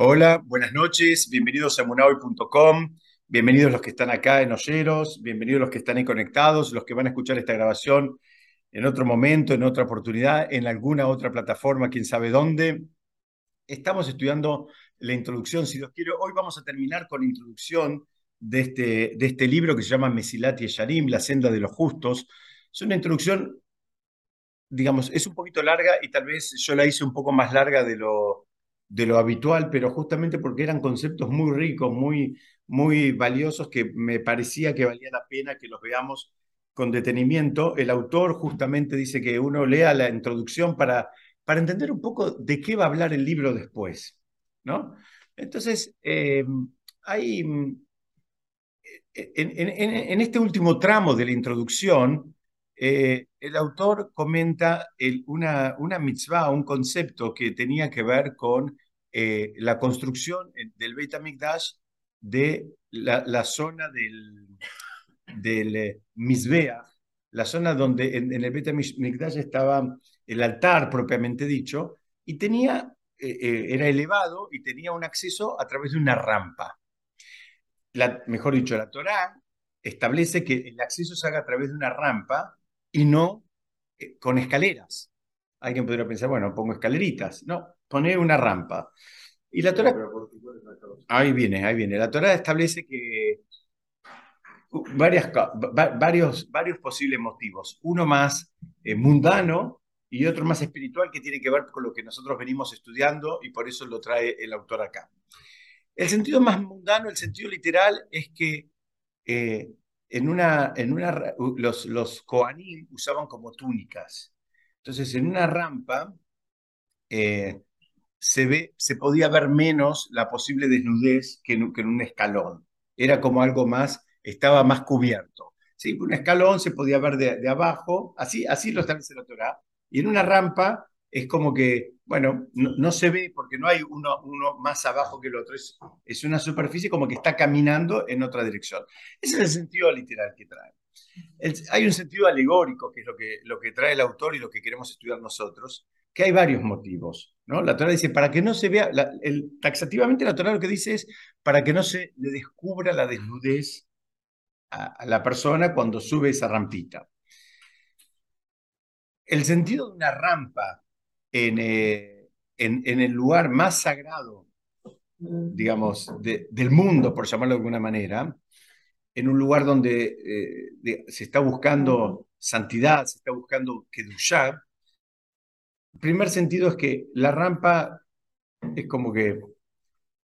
Hola, buenas noches, bienvenidos a munahoy.com, bienvenidos los que están acá en Olleros, bienvenidos los que están ahí conectados, los que van a escuchar esta grabación en otro momento, en otra oportunidad, en alguna otra plataforma, quién sabe dónde. Estamos estudiando la introducción, si Dios quiere. Hoy vamos a terminar con la introducción de este, de este libro que se llama Mesilati y Sharim, La senda de los justos. Es una introducción, digamos, es un poquito larga y tal vez yo la hice un poco más larga de lo, de lo habitual, pero justamente porque eran conceptos muy ricos, muy, muy valiosos, que me parecía que valía la pena que los veamos con detenimiento. El autor justamente dice que uno lea la introducción para, para entender un poco de qué va a hablar el libro después, ¿no? Entonces, eh, hay, en, este último tramo de la introducción, eh, el autor comenta una, una mitzvah, un concepto que tenía que ver con eh, la construcción del Beit HaMikdash de la, zona del, del eh, la zona donde en, el Beit HaMikdash estaba el altar propiamente dicho, y tenía, era elevado y tenía un acceso a través de una rampa. La, mejor dicho, la Torá establece que el acceso se haga a través de una rampa y no eh, con escaleras. Alguien podría pensar, bueno, pongo escaleritas. No, poner una rampa. Y la Torah... Ahí viene, ahí viene. La Torah establece que uh, varias, varios, varios posibles motivos. Uno más eh, mundano y otro más espiritual que tiene que ver con lo que nosotros venimos estudiando y por eso lo trae el autor acá. El sentido más mundano, el sentido literal, es que eh, en una, en una, los, los Koanim usaban como túnicas. Entonces, en una rampa eh, se, ve, se podía ver menos la posible desnudez que en, un escalón. Era como algo más, estaba más cubierto. ¿sí? Un escalón se podía ver de, de abajo, así, así lo establece la Torah, y en una rampa es como que, bueno, no, se ve porque no hay uno, más abajo que el otro, es, es una superficie como que está caminando en otra dirección. Ese es el sentido literal que trae. hay un sentido alegórico, que es lo que, lo que trae el autor y lo que queremos estudiar nosotros, que hay varios motivos. ¿no? La Torah dice, para que no se vea, taxativamente la Torah lo que dice es, para que no se le descubra la desnudez a la persona cuando sube esa rampita. El sentido de una rampa eh, en, en, el lugar más sagrado, digamos, del mundo, por llamarlo de alguna manera, en un lugar donde eh, se está buscando santidad, se está buscando Kedushah, el primer sentido es que la rampa es como que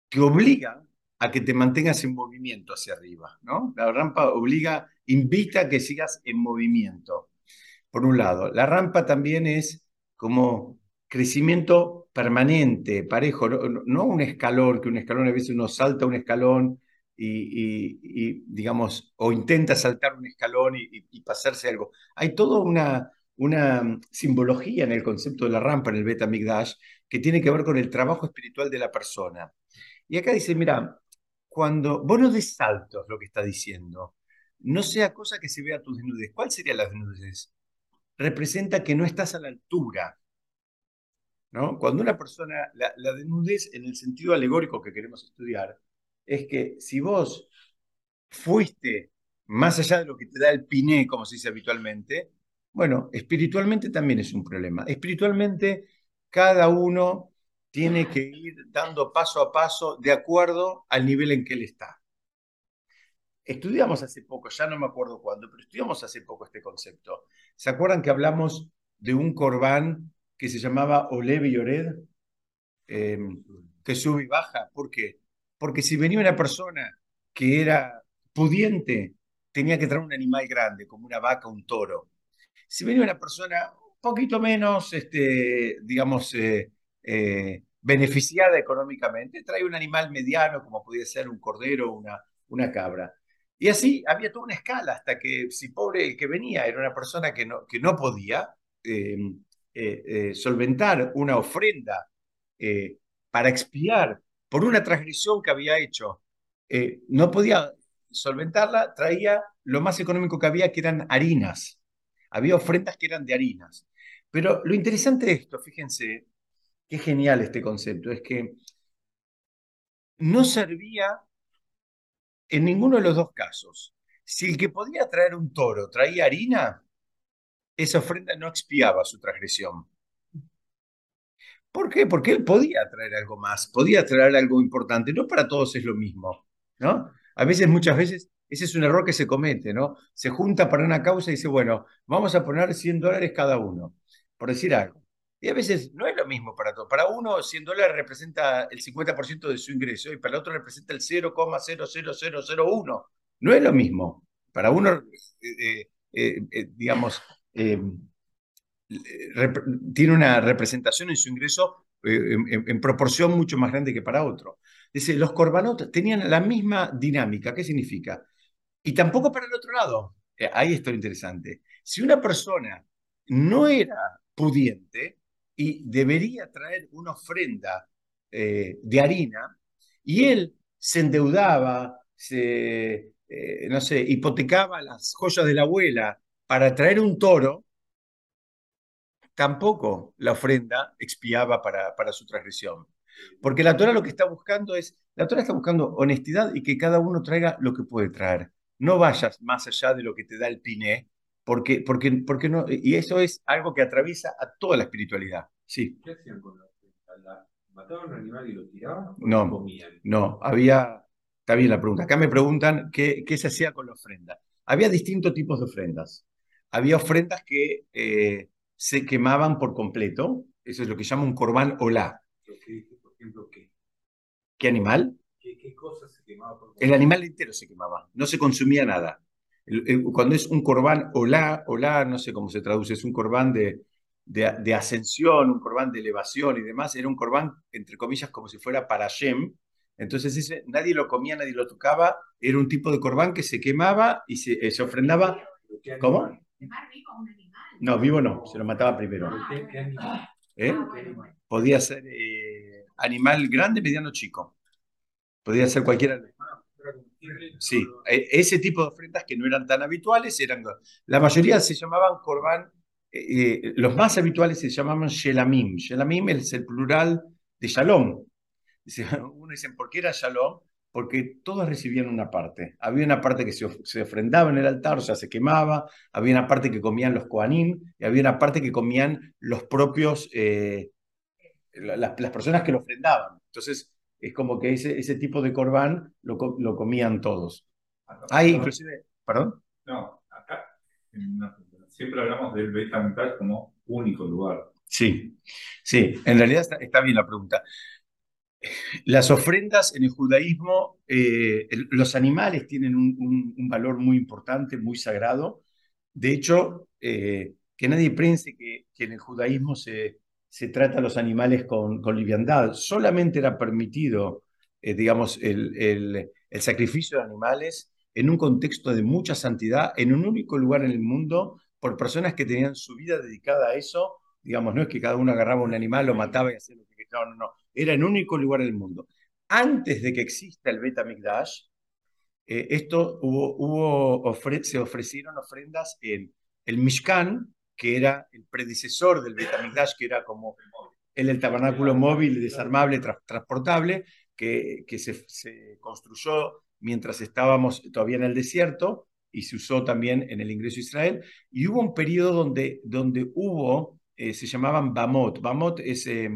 te obliga a que te mantengas en movimiento hacia arriba, ¿no? La rampa obliga, invita a que sigas en movimiento, por un lado. La rampa también es como crecimiento permanente, parejo, no, un escalón, que un escalón a veces uno salta un escalón y, digamos, o intenta saltar un escalón y, pasarse algo. Hay toda una, una simbología en el concepto de la rampa en el Beta Migdash que tiene que ver con el trabajo espiritual de la persona. Y acá dice, mira, cuando vos no saltos, lo que está diciendo, no sea cosa que se vea tu desnudez. ¿Cuál sería la desnudez? Representa que no estás a la altura cuando una persona, la, desnudez en el sentido alegórico que queremos estudiar, es que si vos fuiste más allá de lo que te da el piné, como se dice habitualmente, bueno, espiritualmente también es un problema. Espiritualmente, cada uno tiene que ir dando paso a paso de acuerdo al nivel en que él está. Estudiamos hace poco, ya no me acuerdo cuándo, pero estudiamos hace poco este concepto. ¿Se acuerdan que hablamos de un corbán que se llamaba Olev y Ored, em, que sube y baja. ¿Por qué? Porque si venía una persona que era pudiente, tenía que traer un animal grande, como una vaca, un toro. Si venía una persona un poquito menos, este, digamos, eh, eh, beneficiada económicamente, trae un animal mediano, como podía ser un cordero o una, una cabra. Y así había toda una escala, hasta que si pobre el que venía era una persona que no, que no podía, em, eh, eh, solventar una ofrenda eh, para expiar por una transgresión que había hecho, no podía solventarla, traía lo más económico que había, que eran harinas. Había ofrendas que eran de harinas. Pero lo interesante de esto, fíjense, qué genial este concepto, es que no servía en ninguno de los dos casos. Si el que podía traer un toro traía harina, esa ofrenda no expiaba su transgresión. ¿Por qué? Porque él podía traer algo más, podía traer algo importante. No para todos es lo mismo, ¿no? A veces, muchas veces, ese es un error que se comete, ¿no? Se junta para una causa y dice, bueno, vamos a poner 100 dólares cada uno, por decir algo. Y a veces no es lo mismo para todos. Para uno, 100 dólares representa el 50% de su ingreso y para el otro representa el 0,00001. No es lo mismo. Para uno, eh, eh, eh, digamos, tiene una representación en su ingreso en, proporción mucho más grande que para otro. Dice, los corbanot tenían la misma dinámica. ¿Qué significa? Y tampoco para el otro lado. ahí está lo interesante. Si una persona no era pudiente, y debería traer una ofrenda eh, de harina, y él se endeudaba, se, eh, no sé, hipotecaba las joyas de la abuela para traer un toro, tampoco la ofrenda expiaba para, para su transgresión. Porque la Torah lo que está buscando es, la Torah está buscando honestidad y que cada uno traiga lo que puede traer. No vayas más allá de lo que te da el piné, porque, porque, porque no, y eso es algo que atraviesa a toda la espiritualidad. Sí. ¿Qué hacían con la ofrenda? ¿Mataban un animal y lo tiraban? no, no, había, está bien la pregunta. Acá me preguntan qué, qué, se hacía con la ofrenda. Había distintos tipos de ofrendas. Había ofrendas que eh, se quemaban por completo, eso es lo que llama un corbán olá. Por ejemplo, ¿qué? ¿Qué animal? ¿Qué, qué cosa se quemaba por completo? El animal entero se quemaba, no se consumía nada cuando es un corbán olá, olá, no sé cómo se traduce, es un corbán de, de, ascensión, un corbán de elevación y demás, era un corbán, entre comillas, como si fuera para Shem. Entonces ese, nadie lo comía, nadie lo tocaba, era un tipo de corbán que se quemaba y se, eh, se ofrendaba. ¿Cómo? No, vivo no, se lo mataba primero. ¿Eh? Podía ser eh, animal grande, mediano, chico. Podía ser cualquiera. Sí, e, ese tipo de ofrendas que no eran tan habituales, eran, la mayoría se llamaban corbán, eh, los más habituales se llamaban shelamim. Shelamim es el plural de shalom. Uno dice, ¿por qué era shalom? Porque todos recibían una parte. Había una parte que se, ofrendaba en el altar, o sea, se quemaba, había una parte que comían los koanim, y había una parte que comían los propios, eh, las, las personas que lo ofrendaban. Entonces, es como que ese, ese tipo de corbán lo, lo comían todos. Hay inclusive, ¿perdón? No, acá siempre hablamos del Beit como único lugar. Sí, sí, en realidad está, bien la pregunta. Las ofrendas en el judaísmo, eh, los animales tienen un, valor muy importante, muy sagrado. De hecho, eh, que nadie piense que, en el judaísmo se, trata a los animales con, liviandad. Solamente era permitido, eh, digamos, el, sacrificio de animales en un contexto de mucha santidad, en un único lugar en el mundo, por personas que tenían su vida dedicada a eso. Digamos, no es que cada uno agarraba un animal, lo mataba y hacía lo que quería. Era un único lugar en el mundo. Antes de que exista el Beta Mikdash, eh, esto hubo, hubo se ofrecieron ofrendas en el Mishkan, que era el predecesor del Betamigdash, que era como el, el tabernáculo móvil, desarmable, transportable, que, que se, construyó mientras estábamos todavía en el desierto y se usó también en el ingreso a Israel. Y hubo un periodo donde, donde hubo, eh, se llamaban Bamot. Bamot es eh,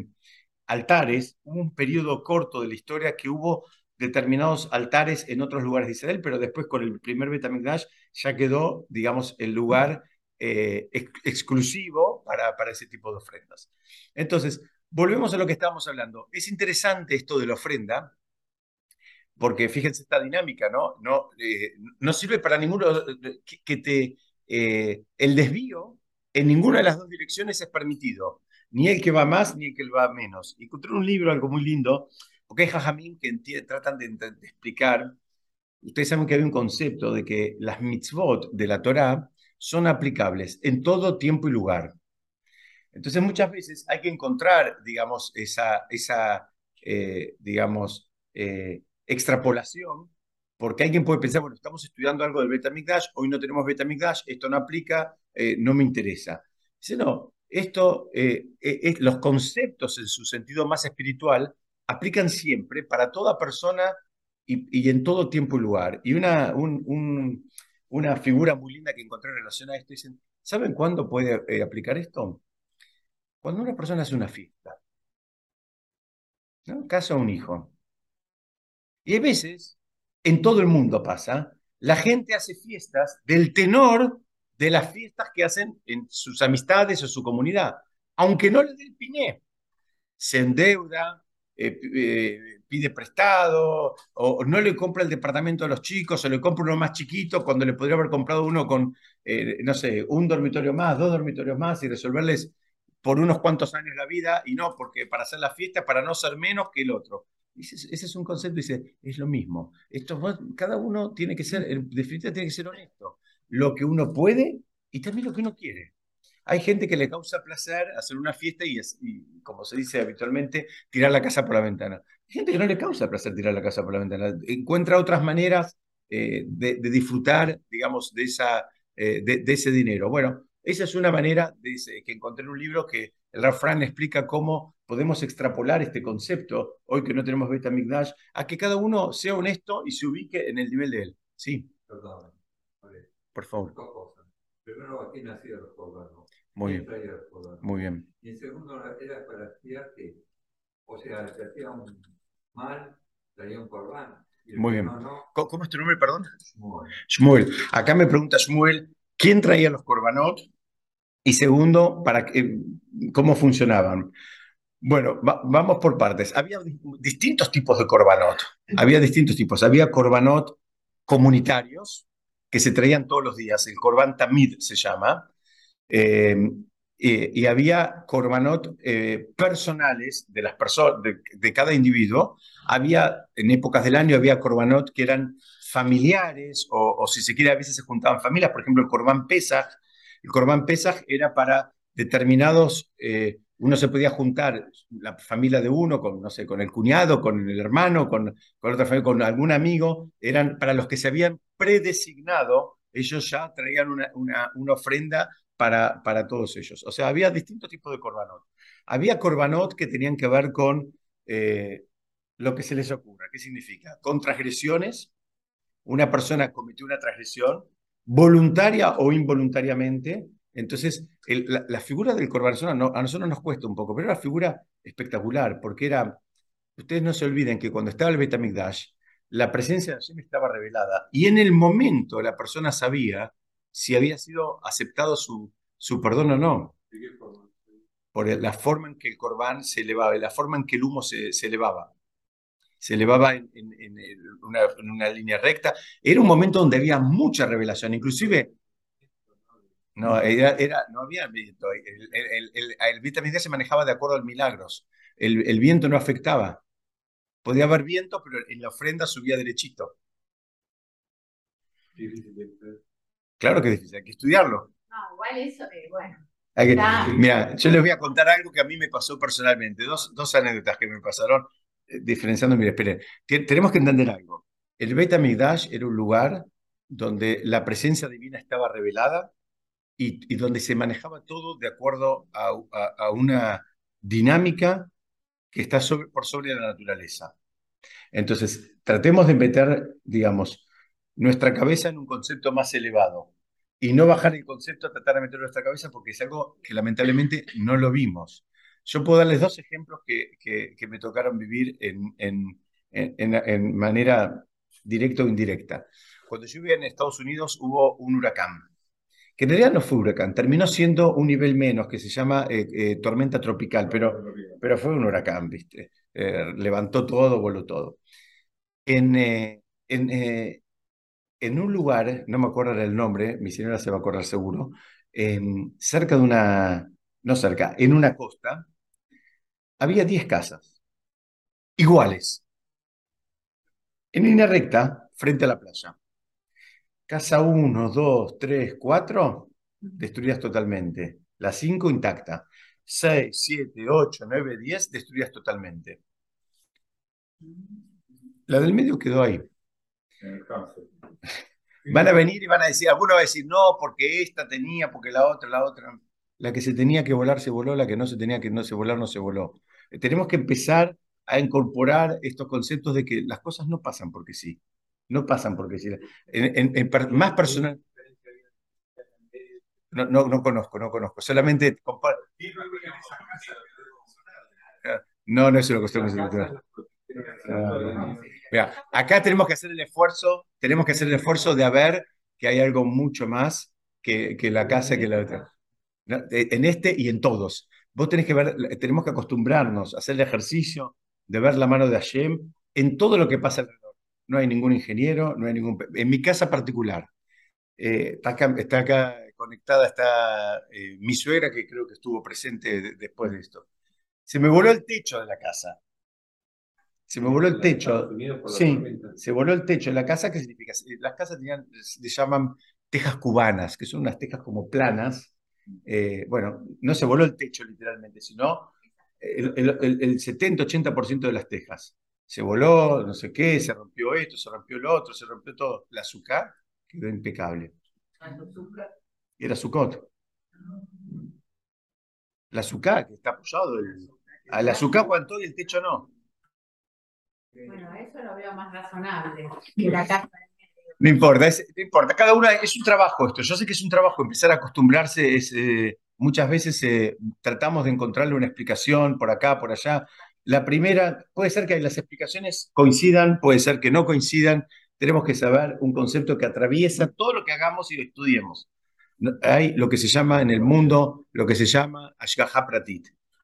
altares. Hubo un periodo corto de la historia que hubo determinados altares en otros lugares de Israel, pero después con el primer Betamigdash ya quedó, digamos, el lugar eh, exclusivo para, para ese tipo de ofrendas. Entonces, volvemos a lo que estábamos hablando. Es interesante esto de la ofrenda, porque fíjense esta dinámica, ¿no? No, eh, no sirve para ninguno que, te... Eh, el desvío en ninguna de las dos direcciones es permitido, ni el que va más ni el que va menos. Encontré un libro, algo muy lindo, porque hay jajamín que tratan de, de, explicar, ustedes saben que hay un concepto de que las mitzvot de la Torah son aplicables en todo tiempo y lugar. Entonces muchas veces hay que encontrar, digamos, esa, esa eh, digamos, eh, extrapolación, porque alguien puede pensar, bueno, estamos estudiando algo del Betamigdash, hoy no tenemos Betamigdash, esto no aplica, eh, no me interesa. Dice, no, esto, los conceptos en su sentido más espiritual aplican siempre para toda persona y, en todo tiempo y lugar. Y una, una figura muy linda que encontré en relación a esto, dicen, ¿saben cuándo puede eh, aplicar esto? Cuando una persona hace una fiesta, ¿no? casa un hijo. Y a veces, en todo el mundo pasa, la gente hace fiestas del tenor de las fiestas que hacen en sus amistades o su comunidad, aunque no le dé el piné. Se endeuda, eh, eh, pide prestado, o no le compra el departamento a los chicos, o le compra uno más chiquito cuando le podría haber comprado uno con, eh, no sé, un dormitorio más, dos dormitorios más y resolverles por unos cuantos años la vida y no porque para hacer la fiesta, para no ser menos que el otro. Ese, es un concepto, dice, es lo mismo. Esto, cada uno tiene que ser, en definitiva, tiene que ser honesto. Lo que uno puede y también lo que uno quiere. Hay gente que le causa placer hacer una fiesta y, como se dice habitualmente, tirar la casa por la ventana. Hay gente que no le causa placer tirar la casa por la ventana. Encuentra otras maneras eh, de, disfrutar, digamos, de, esa, eh, de, ese dinero. Bueno, esa es una manera de, que encontré en un libro que el Fran explica cómo podemos extrapolar este concepto, hoy que no tenemos Beta Migdash, a que cada uno sea honesto y se ubique en el nivel de él. Sí. Perdón. Por favor. Primero, aquí corbanos. Muy bien. Muy bien. Y en segundo, era para estudiar que, o sea, se hacía un mal, traía un corbán. Muy bien. ¿Cómo es tu nombre, perdón? Shmuel. Shmuel. Acá me pregunta Shmuel, ¿quién traía los corbanot? Y segundo, para ¿cómo funcionaban? Bueno, vamos por partes. Había distintos tipos de corbanot. Había distintos tipos. Había corbanot comunitarios que se traían todos los días. El corban tamid se llama. Eh, y había corbanot eh, personales de las personas, de, cada individuo. Había, en épocas del año, había corbanot que eran familiares, o, si se quiere, a veces se juntaban familias. Por ejemplo, el corbán Pesach. El corbán Pesach era para determinados eh, uno se podía juntar la familia de uno con, no sé, con el cuñado, con el hermano, con, con otra familia, con algún amigo, eran para los que se habían predesignado, ellos ya traían una, una, ofrenda para, para, todos ellos. O sea, había distintos tipos de corbanot. Había corbanot que tenían que ver con eh, lo que se les ocurra. ¿Qué significa? Con transgresiones. Una persona cometió una transgresión voluntaria o involuntariamente entonces, la, figura del Corban no, a nosotros nos cuesta un poco, pero era una figura espectacular, porque era, ustedes no se olviden que cuando estaba el Betamigdash, la presencia de Hashem estaba revelada, y en el momento la persona sabía si había sido aceptado su, su perdón o no. Por la forma en que el Corban se elevaba, la forma en que el humo se, elevaba. Se elevaba en, una, en una línea recta. Era un momento donde había mucha revelación, inclusive no, era, no había viento. El, el, el, el se manejaba de acuerdo al milagros. El, viento no afectaba. Podía haber viento, pero en la ofrenda subía derechito. Claro que es difícil, hay que estudiarlo. No, igual eso, eh, bueno. mira, yo les voy a contar algo que a mí me pasó personalmente, dos, dos anécdotas que me pasaron, eh, diferenciando, mire, esperen, tenemos que entender algo. El Beit HaMikdash era un lugar donde la presencia divina estaba revelada y, donde se manejaba todo de acuerdo a, una dinámica que está por sobre la naturaleza. Entonces, tratemos de meter, digamos, nuestra cabeza en un concepto más elevado y no bajar el concepto a tratar de meter nuestra cabeza porque es algo que lamentablemente no lo vimos. Yo puedo darles dos ejemplos que, que, me tocaron vivir en, en, en, en, manera directa o indirecta. Cuando yo vivía en Estados Unidos hubo un huracán que en realidad no fue huracán, terminó siendo un nivel menos, que se llama eh, eh, tormenta tropical, pero, pero fue un huracán, ¿viste? Eh, levantó todo, voló todo. En, en, en, un lugar, no me acuerdo el nombre, mi señora se va a acordar seguro, cerca de una, no cerca, en una costa, había 10 casas, iguales, en línea recta, frente a la playa. Casa 1, 2, 3, 4, destruidas totalmente. La 5 intacta. 6, 7, 8, 9, 10, destruidas totalmente. La del medio quedó ahí. Van a venir y van a decir, alguno va a decir, no, porque esta tenía, porque la otra, la otra. La que se tenía que volar se voló, la que no se tenía que no se volar no se voló. Tenemos que empezar a incorporar estos conceptos de que las cosas no pasan porque sí, no pasan sí. En, más personal... No, no, no, conozco, no conozco. Solamente... No, no es una cuestión acá tenemos que hacer el esfuerzo, tenemos que hacer el esfuerzo de ver que hay algo mucho más que, que la casa que la otra. En este y en todos. Vos tenés que ver, tenemos que acostumbrarnos a hacer el ejercicio de ver la mano de Hashem en todo lo que pasa. No hay ningún ingeniero, no hay ningún... En mi casa particular, eh, está, acá, está, acá, conectada, está eh, mi suegra, que creo que estuvo presente después de esto. Se me voló el techo de la casa. Se me voló el techo. Sí, se voló el techo. ¿La casa qué significa? Las casas tenían, se llaman tejas cubanas, que son unas tejas como planas. Eh, bueno, no se voló el techo literalmente, sino el, el, 70-80% de las tejas. Se voló, no sé qué, se rompió esto, se rompió lo otro, se rompió todo. La azúcar quedó impecable. Era Sucot. La azúcar que está apoyado. El, al azúcar aguantó y el techo no. Bueno, eso lo veo más razonable que la casa no importa, no importa. Cada una es un trabajo esto. Yo sé que es un trabajo empezar a acostumbrarse. Eh, muchas veces eh, tratamos de encontrarle una explicación por acá, por allá. La primera, puede ser que las explicaciones coincidan, puede ser que no coincidan. Tenemos que saber un concepto que atraviesa todo lo que hagamos y lo estudiemos. Hay lo que se llama en el mundo, lo que se llama Ashgaha.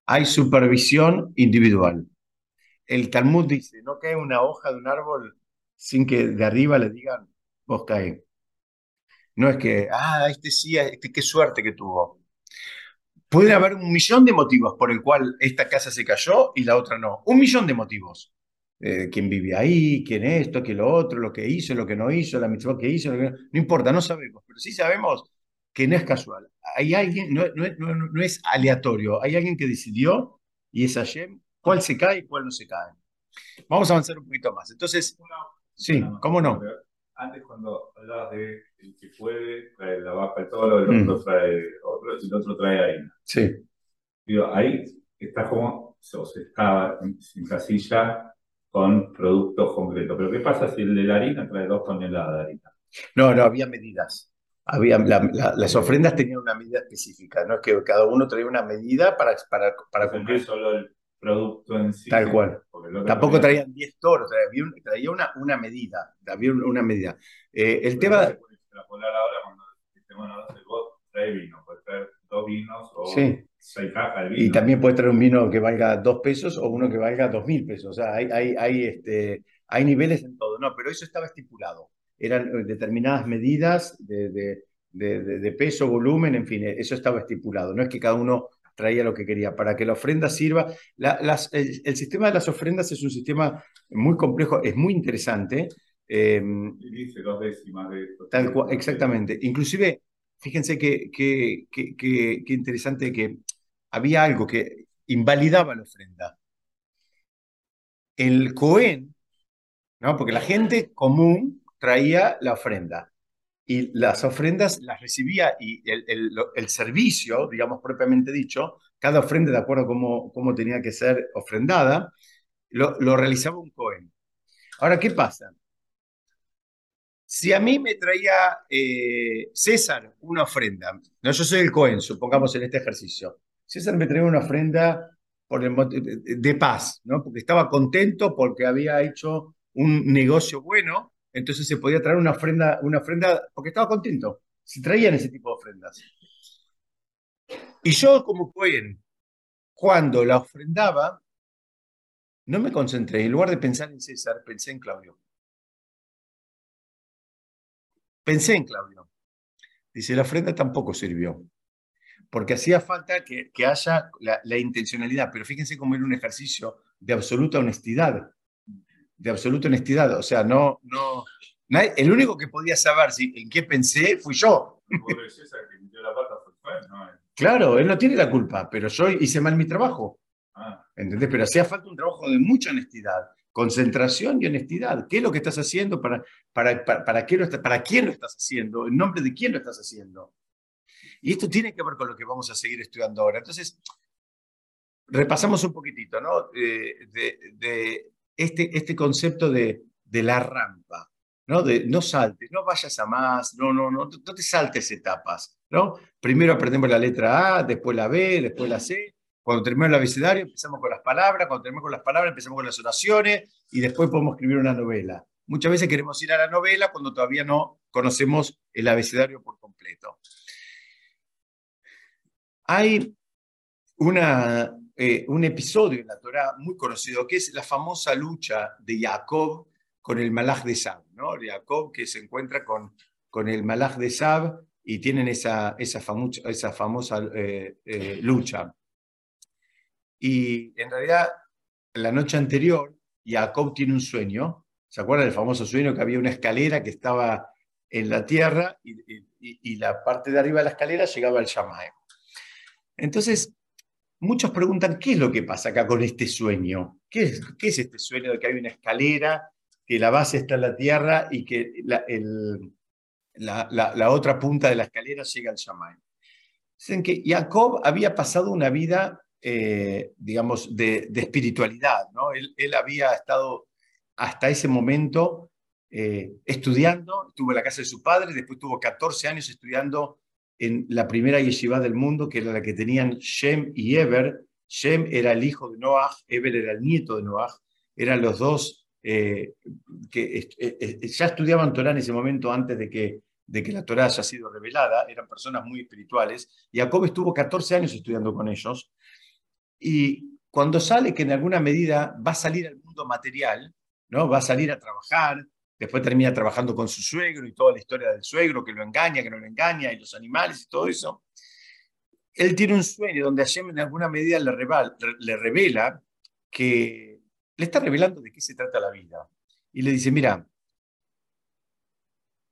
Hay supervisión individual el Talmud dice, no cae una hoja de un árbol sin que de arriba le digan, vos cae. No es que, ah, este sí, este qué suerte que tuvo. Puede haber un millón de motivos por el cual esta casa se cayó y la otra no. Un millón de motivos. Eh, quién vive ahí, quién esto, quién lo otro, lo que hizo, lo que no hizo, la mitzvah que hizo, no, importa, no sabemos, pero sí sabemos que no es casual. Hay alguien, no, no es aleatorio, hay alguien que decidió y es Hashem cuál se cae y cuál no se cae. Vamos a avanzar un poquito más. Entonces, sí, ¿cómo no? Antes cuando hablabas de el que puede traer la vaca y todo, el otro mm. trae otro, el otro trae harina. Sí. Digo, ahí está como, se estaba en, casilla con productos concretos. Pero ¿qué pasa si el de la harina trae dos toneladas de harina? No, no, había medidas. Había, las ofrendas tenían una medida específica, no es que cada uno traía una medida para, para, para cumplir. Solo el producto en sí. Tal cual. Tampoco traían 10 toros, traía una, una medida. Había una medida. Eh, el tema. Se puede extrapolar ahora cuando bueno, trae vino, puede traer dos vinos o seis cajas de vino. Y también puede traer un vino que valga dos pesos o uno que valga dos mil pesos. O sea, hay, hay, hay, este, hay niveles en todo. No, pero eso estaba estipulado. Eran eh, determinadas medidas de, de, de, de peso, volumen, en fin, eso estaba estipulado. No es que cada uno traía lo que quería, para que la ofrenda sirva. el, sistema de las ofrendas es un sistema muy complejo, es muy interesante. Eh, dice dos décimas de esto. Tal cual, exactamente. Inclusive, fíjense que, que, interesante que había algo que invalidaba la ofrenda. El Cohen, ¿no? porque la gente común traía la ofrenda y las ofrendas las recibía y el, servicio, digamos propiamente dicho, cada ofrenda de acuerdo a cómo, cómo tenía que ser ofrendada, lo, realizaba un Cohen. Ahora, ¿qué pasa? Si a mí me traía eh, César una ofrenda, no, yo soy el Cohen, supongamos en este ejercicio, César me traía una ofrenda por de paz, ¿no? porque estaba contento porque había hecho un negocio bueno entonces se podía traer una ofrenda, una ofrenda porque estaba contento. Se traían ese tipo de ofrendas. Y yo, como Cohen, cuando la ofrendaba, no me concentré. En lugar de pensar en César, pensé en Claudio. Pensé en Claudio. Dice, la ofrenda tampoco sirvió. Porque hacía falta que, haya la, la, intencionalidad. Pero fíjense cómo era un ejercicio de absoluta honestidad de absoluta honestidad. O sea, no, no, el único que podía saber si, en qué pensé fui yo. Claro, él no tiene la culpa, pero yo hice mal mi trabajo. Ah. ¿Entendés? Pero hacía falta un trabajo de mucha honestidad, concentración y honestidad. ¿Qué es lo que estás haciendo? ¿Para, para, para, qué lo ¿Para quién lo estás haciendo? ¿En nombre de quién lo estás haciendo? Y esto tiene que ver con lo que vamos a seguir estudiando ahora. Entonces, repasamos un poquitito, ¿no? Eh, de, este, este concepto de, de la rampa. ¿no? De, no saltes, no vayas a más, no, no, no, no te saltes etapas, ¿no? Primero aprendemos la letra A, después la B, después la C. Cuando terminamos el abecedario empezamos con las palabras, cuando terminamos con las palabras empezamos con las oraciones y después podemos escribir una novela. Muchas veces queremos ir a la novela cuando todavía no conocemos el abecedario por completo. Hay una, eh, un episodio en la Torah muy conocido que es la famosa lucha de Jacob con el Malach de Sab, ¿no? Jacob que se encuentra con, con el Malach de Sab y tienen esa, esa, esa famosa eh, eh, lucha. Y en realidad, la noche anterior, Jacob tiene un sueño. ¿Se acuerdan del famoso sueño que había una escalera que estaba en la tierra y, y, la parte de arriba de la escalera llegaba al Shammai? Entonces, muchos preguntan, ¿qué es lo que pasa acá con este sueño? ¿Qué es, qué es este sueño de que hay una escalera que la base está en la tierra y que la, otra punta de la escalera llega al Shammai. Dicen que Jacob había pasado una vida, eh, digamos, de, espiritualidad. ¿no? Él, había estado hasta ese momento eh, estudiando, estuvo en la casa de su padre, después tuvo 14 años estudiando en la primera yeshiva del mundo, que era la que tenían Shem y Eber. Shem era el hijo de Noah, Eber era el nieto de Noah, eran los dos eh, que eh, eh, ya estudiaban Torah en ese momento antes de que, de que la Torah haya sido revelada, eran personas muy espirituales. Jacob estuvo 14 años estudiando con ellos. Y cuando sale que en alguna medida va a salir al mundo material, ¿no? va a salir a trabajar, después termina trabajando con su suegro y toda la historia del suegro, que lo engaña, que no lo engaña, y los animales y todo eso. Él tiene un sueño donde Hashem en alguna medida le, le revela que le está revelando de qué se trata la vida. Y le dice, mira,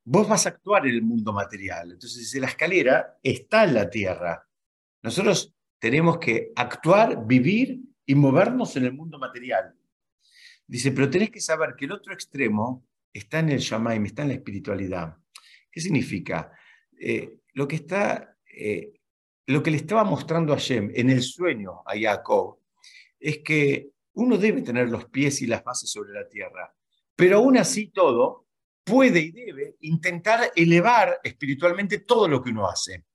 vos vas a actuar en el mundo material. Entonces, la escalera está en la tierra. Nosotros tenemos que actuar, vivir y movernos en el mundo material. Dice, pero tenés que saber que el otro extremo está en el Shamaim, está en la espiritualidad. ¿Qué significa? Eh, lo, que está, eh, lo que le estaba mostrando a Shem en el sueño a Jacob es que uno debe tener los pies y las bases sobre la tierra, pero aún así todo puede y debe intentar elevar espiritualmente todo lo que uno hace.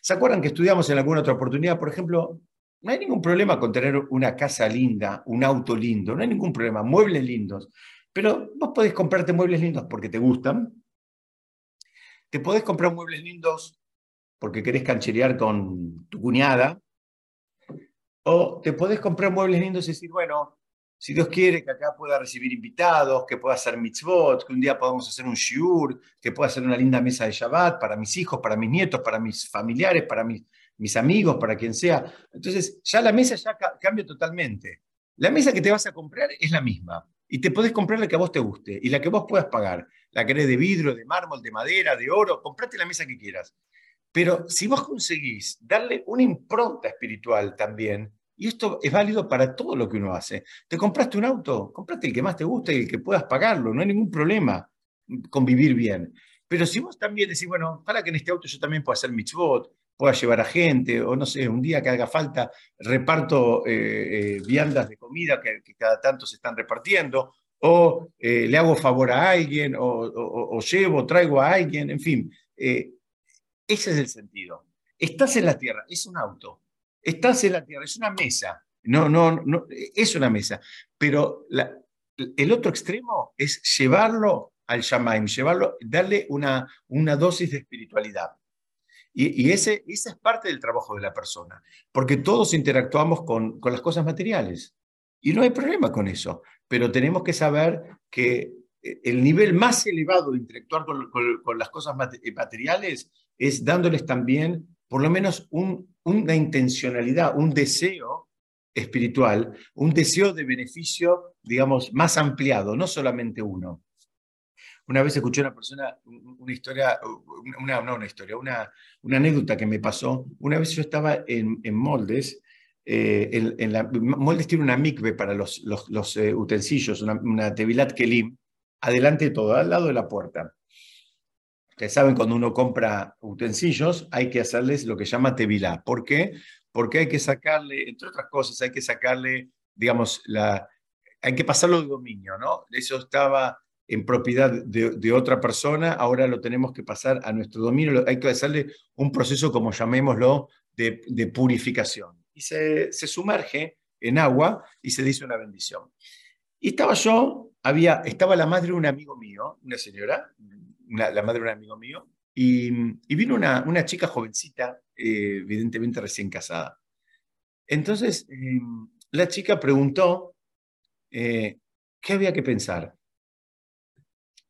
¿Se acuerdan que estudiamos en alguna otra oportunidad? Por ejemplo, no hay ningún problema con tener una casa linda, un auto lindo, no hay ningún problema, muebles lindos, pero vos podés comprarte muebles lindos porque te gustan, te podés comprar muebles lindos porque querés cancherear con tu cuñada, o te podés comprar muebles lindos y decir, bueno, si Dios quiere que acá pueda recibir invitados, que pueda hacer mitzvot, que un día podamos hacer un shiur, que pueda hacer una linda mesa de Shabbat para mis hijos, para mis nietos, para mis familiares, para mis, amigos, para quien sea. Entonces, ya la mesa ya cambia totalmente. La mesa que te vas a comprar es la misma. Y te podés comprar la que a vos te guste y la que vos puedas pagar. La querés de vidrio, de mármol, de madera, de oro, comprate la mesa que quieras. Pero si vos conseguís darle una impronta espiritual también, y esto es válido para todo lo que uno hace. ¿Te compraste un auto? Comprate el que más te guste y el que puedas pagarlo. No hay ningún problema con vivir bien. Pero si vos también decís, bueno, para que en este auto yo también pueda hacer mitzvot, pueda llevar a gente, o no sé, un día que haga falta, reparto eh, eh, viandas de comida que, cada tanto se están repartiendo, o eh, le hago favor a alguien, o, llevo, traigo a alguien, en fin. ese es el sentido. Estás en la tierra, es un auto Estás en la tierra, es una mesa. No, no, no, es una mesa. Pero el otro extremo es llevarlo al Shamaim, llevarlo, darle una, una dosis de espiritualidad. Y, ese, esa es parte del trabajo de la persona, porque todos interactuamos con, las cosas materiales. Y no hay problema con eso, pero tenemos que saber que el nivel más elevado de interactuar con, con las cosas materiales es dándoles también por lo menos una intencionalidad, un deseo espiritual, un deseo de beneficio, digamos, más ampliado, no solamente uno. Una vez escuché una persona una historia, una, no una historia, una, una anécdota que me pasó. Una vez yo estaba en, Moldes, eh, en, la, Moldes tiene una mikve para los, los, eh, utensilios, una, una Tevilat Kelim, adelante de todo, al lado de la puerta. Ustedes saben, cuando uno compra utensilios, hay que hacerles lo que llama tevilá. ¿Por qué? porque hay que sacarle, entre otras cosas, hay que sacarle, digamos, la, hay que pasarlo de dominio, ¿no? Eso estaba en propiedad de, otra persona, ahora lo tenemos que pasar a nuestro dominio, hay que hacerle un proceso, como llamémoslo, de, purificación. Y se, sumerge en agua y se dice una bendición. Y estaba yo, había, estaba la madre de un amigo mío, una señora, la madre de un amigo mío, y, vino una, una, chica jovencita, eh, evidentemente recién casada. Entonces, em, la chica preguntó eh, qué había que pensar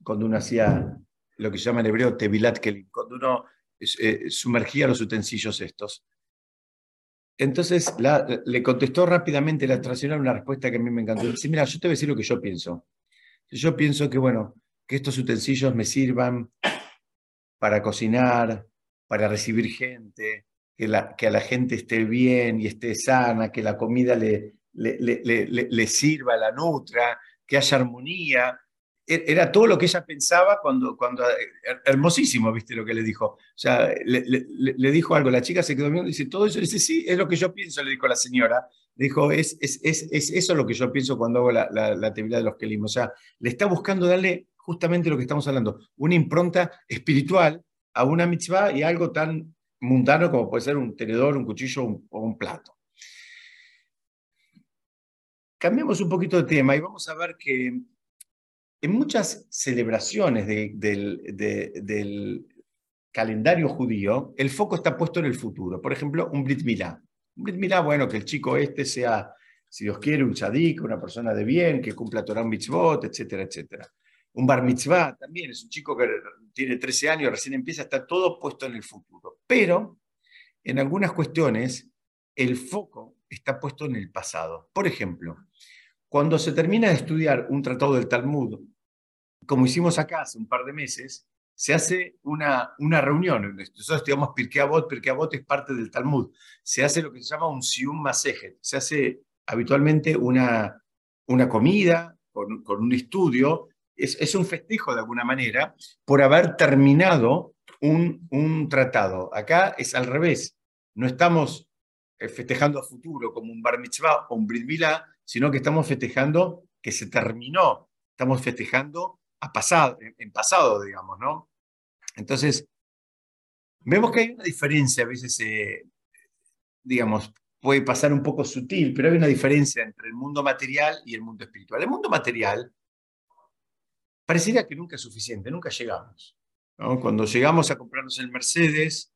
cuando uno hacía lo que se llama en hebreo tevilat kelim, cuando uno eh, sumergía los utensilios estos. Entonces le contestó rápidamente la señora una respuesta que a mí me encantó. Dice, mira, yo te voy a decir lo que yo pienso. Yo pienso que, bueno, que estos utensilios me sirvan para cocinar, para recibir gente, que, la, a la gente esté bien y esté sana, que la comida le, le sirva, la nutra, que haya armonía. E, era todo lo que ella pensaba cuando, cuando hermosísimo, viste lo que le dijo. O sea, le, dijo algo, la chica se quedó viendo y dice, todo eso, dice, sí, es lo que yo pienso, le dijo la señora. Le dijo, es, es, es, es eso lo que yo pienso cuando hago la, la, la actividad de los kelim. O sea, le está buscando darle justamente lo que estamos hablando, una impronta espiritual a una mitzvah y algo tan mundano como puede ser un tenedor, un cuchillo o un plato. Cambiemos un poquito de tema y vamos a ver que en muchas celebraciones del, calendario judío, el foco está puesto en el futuro. Por ejemplo, un Brit Milá. Un Brit Milá, bueno, que el chico este sea, si Dios quiere, un tzadik, una persona de bien, que cumpla Torah mitzvot, etcétera, etcétera. Un bar mitzvah también es un chico que tiene 13 años, recién empieza, está todo puesto en el futuro. Pero en algunas cuestiones el foco está puesto en el pasado. Por ejemplo, cuando se termina de estudiar un tratado del Talmud, como hicimos acá hace un par de meses, se hace una, una reunión. Nosotros estudiamos Pirkei Avot, Pirkei Avot es parte del Talmud. Se hace lo que se llama un Sium Masejet. Se hace habitualmente una, una comida con, con un estudio es, un festejo de alguna manera por haber terminado un, un tratado. Acá es al revés. No estamos eh, festejando a futuro como un bar mitzvah o un brit sino que estamos festejando que se terminó. Estamos festejando a pasado, en pasado, digamos, ¿no? Entonces, vemos que hay una diferencia, a veces, eh, digamos, puede pasar un poco sutil, pero hay una diferencia entre el mundo material y el mundo espiritual. El mundo material parecería que nunca es suficiente, nunca llegamos. Cuando llegamos a comprarnos el Mercedes,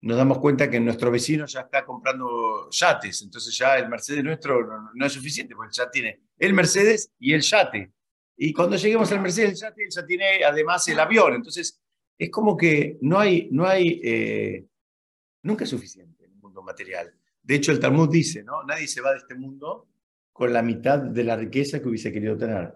nos damos cuenta que nuestro vecino ya está comprando yates, entonces ya el Mercedes nuestro no, es suficiente, porque ya tiene el Mercedes y el yate. Y cuando lleguemos al Mercedes, yate, ya tiene además el avión. Entonces, es como que no hay, no hay, eh, nunca es suficiente en el mundo material. De hecho, el Talmud dice, ¿no? Nadie se va de este mundo con la mitad de la riqueza que hubiese querido tener.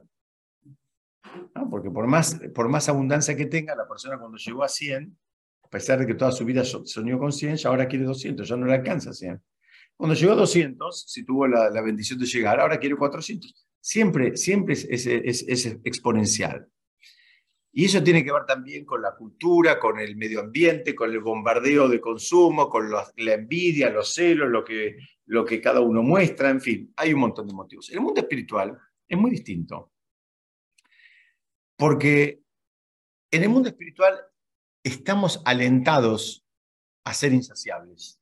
Porque por más, por más abundancia que tenga, la persona cuando llegó a 100, a pesar de que toda su vida soñó con 100, ya ahora quiere 200, ya no le alcanza 100. Cuando llegó a 200, si tuvo la, bendición de llegar, ahora quiere 400. Siempre, siempre es, exponencial. Y eso tiene que ver también con la cultura, con el medio ambiente, con el bombardeo de consumo, con la envidia, los celos, lo que, cada uno muestra, en fin, hay un montón de motivos. El mundo espiritual es muy distinto. Porque en el mundo espiritual estamos alentados a ser insaciables.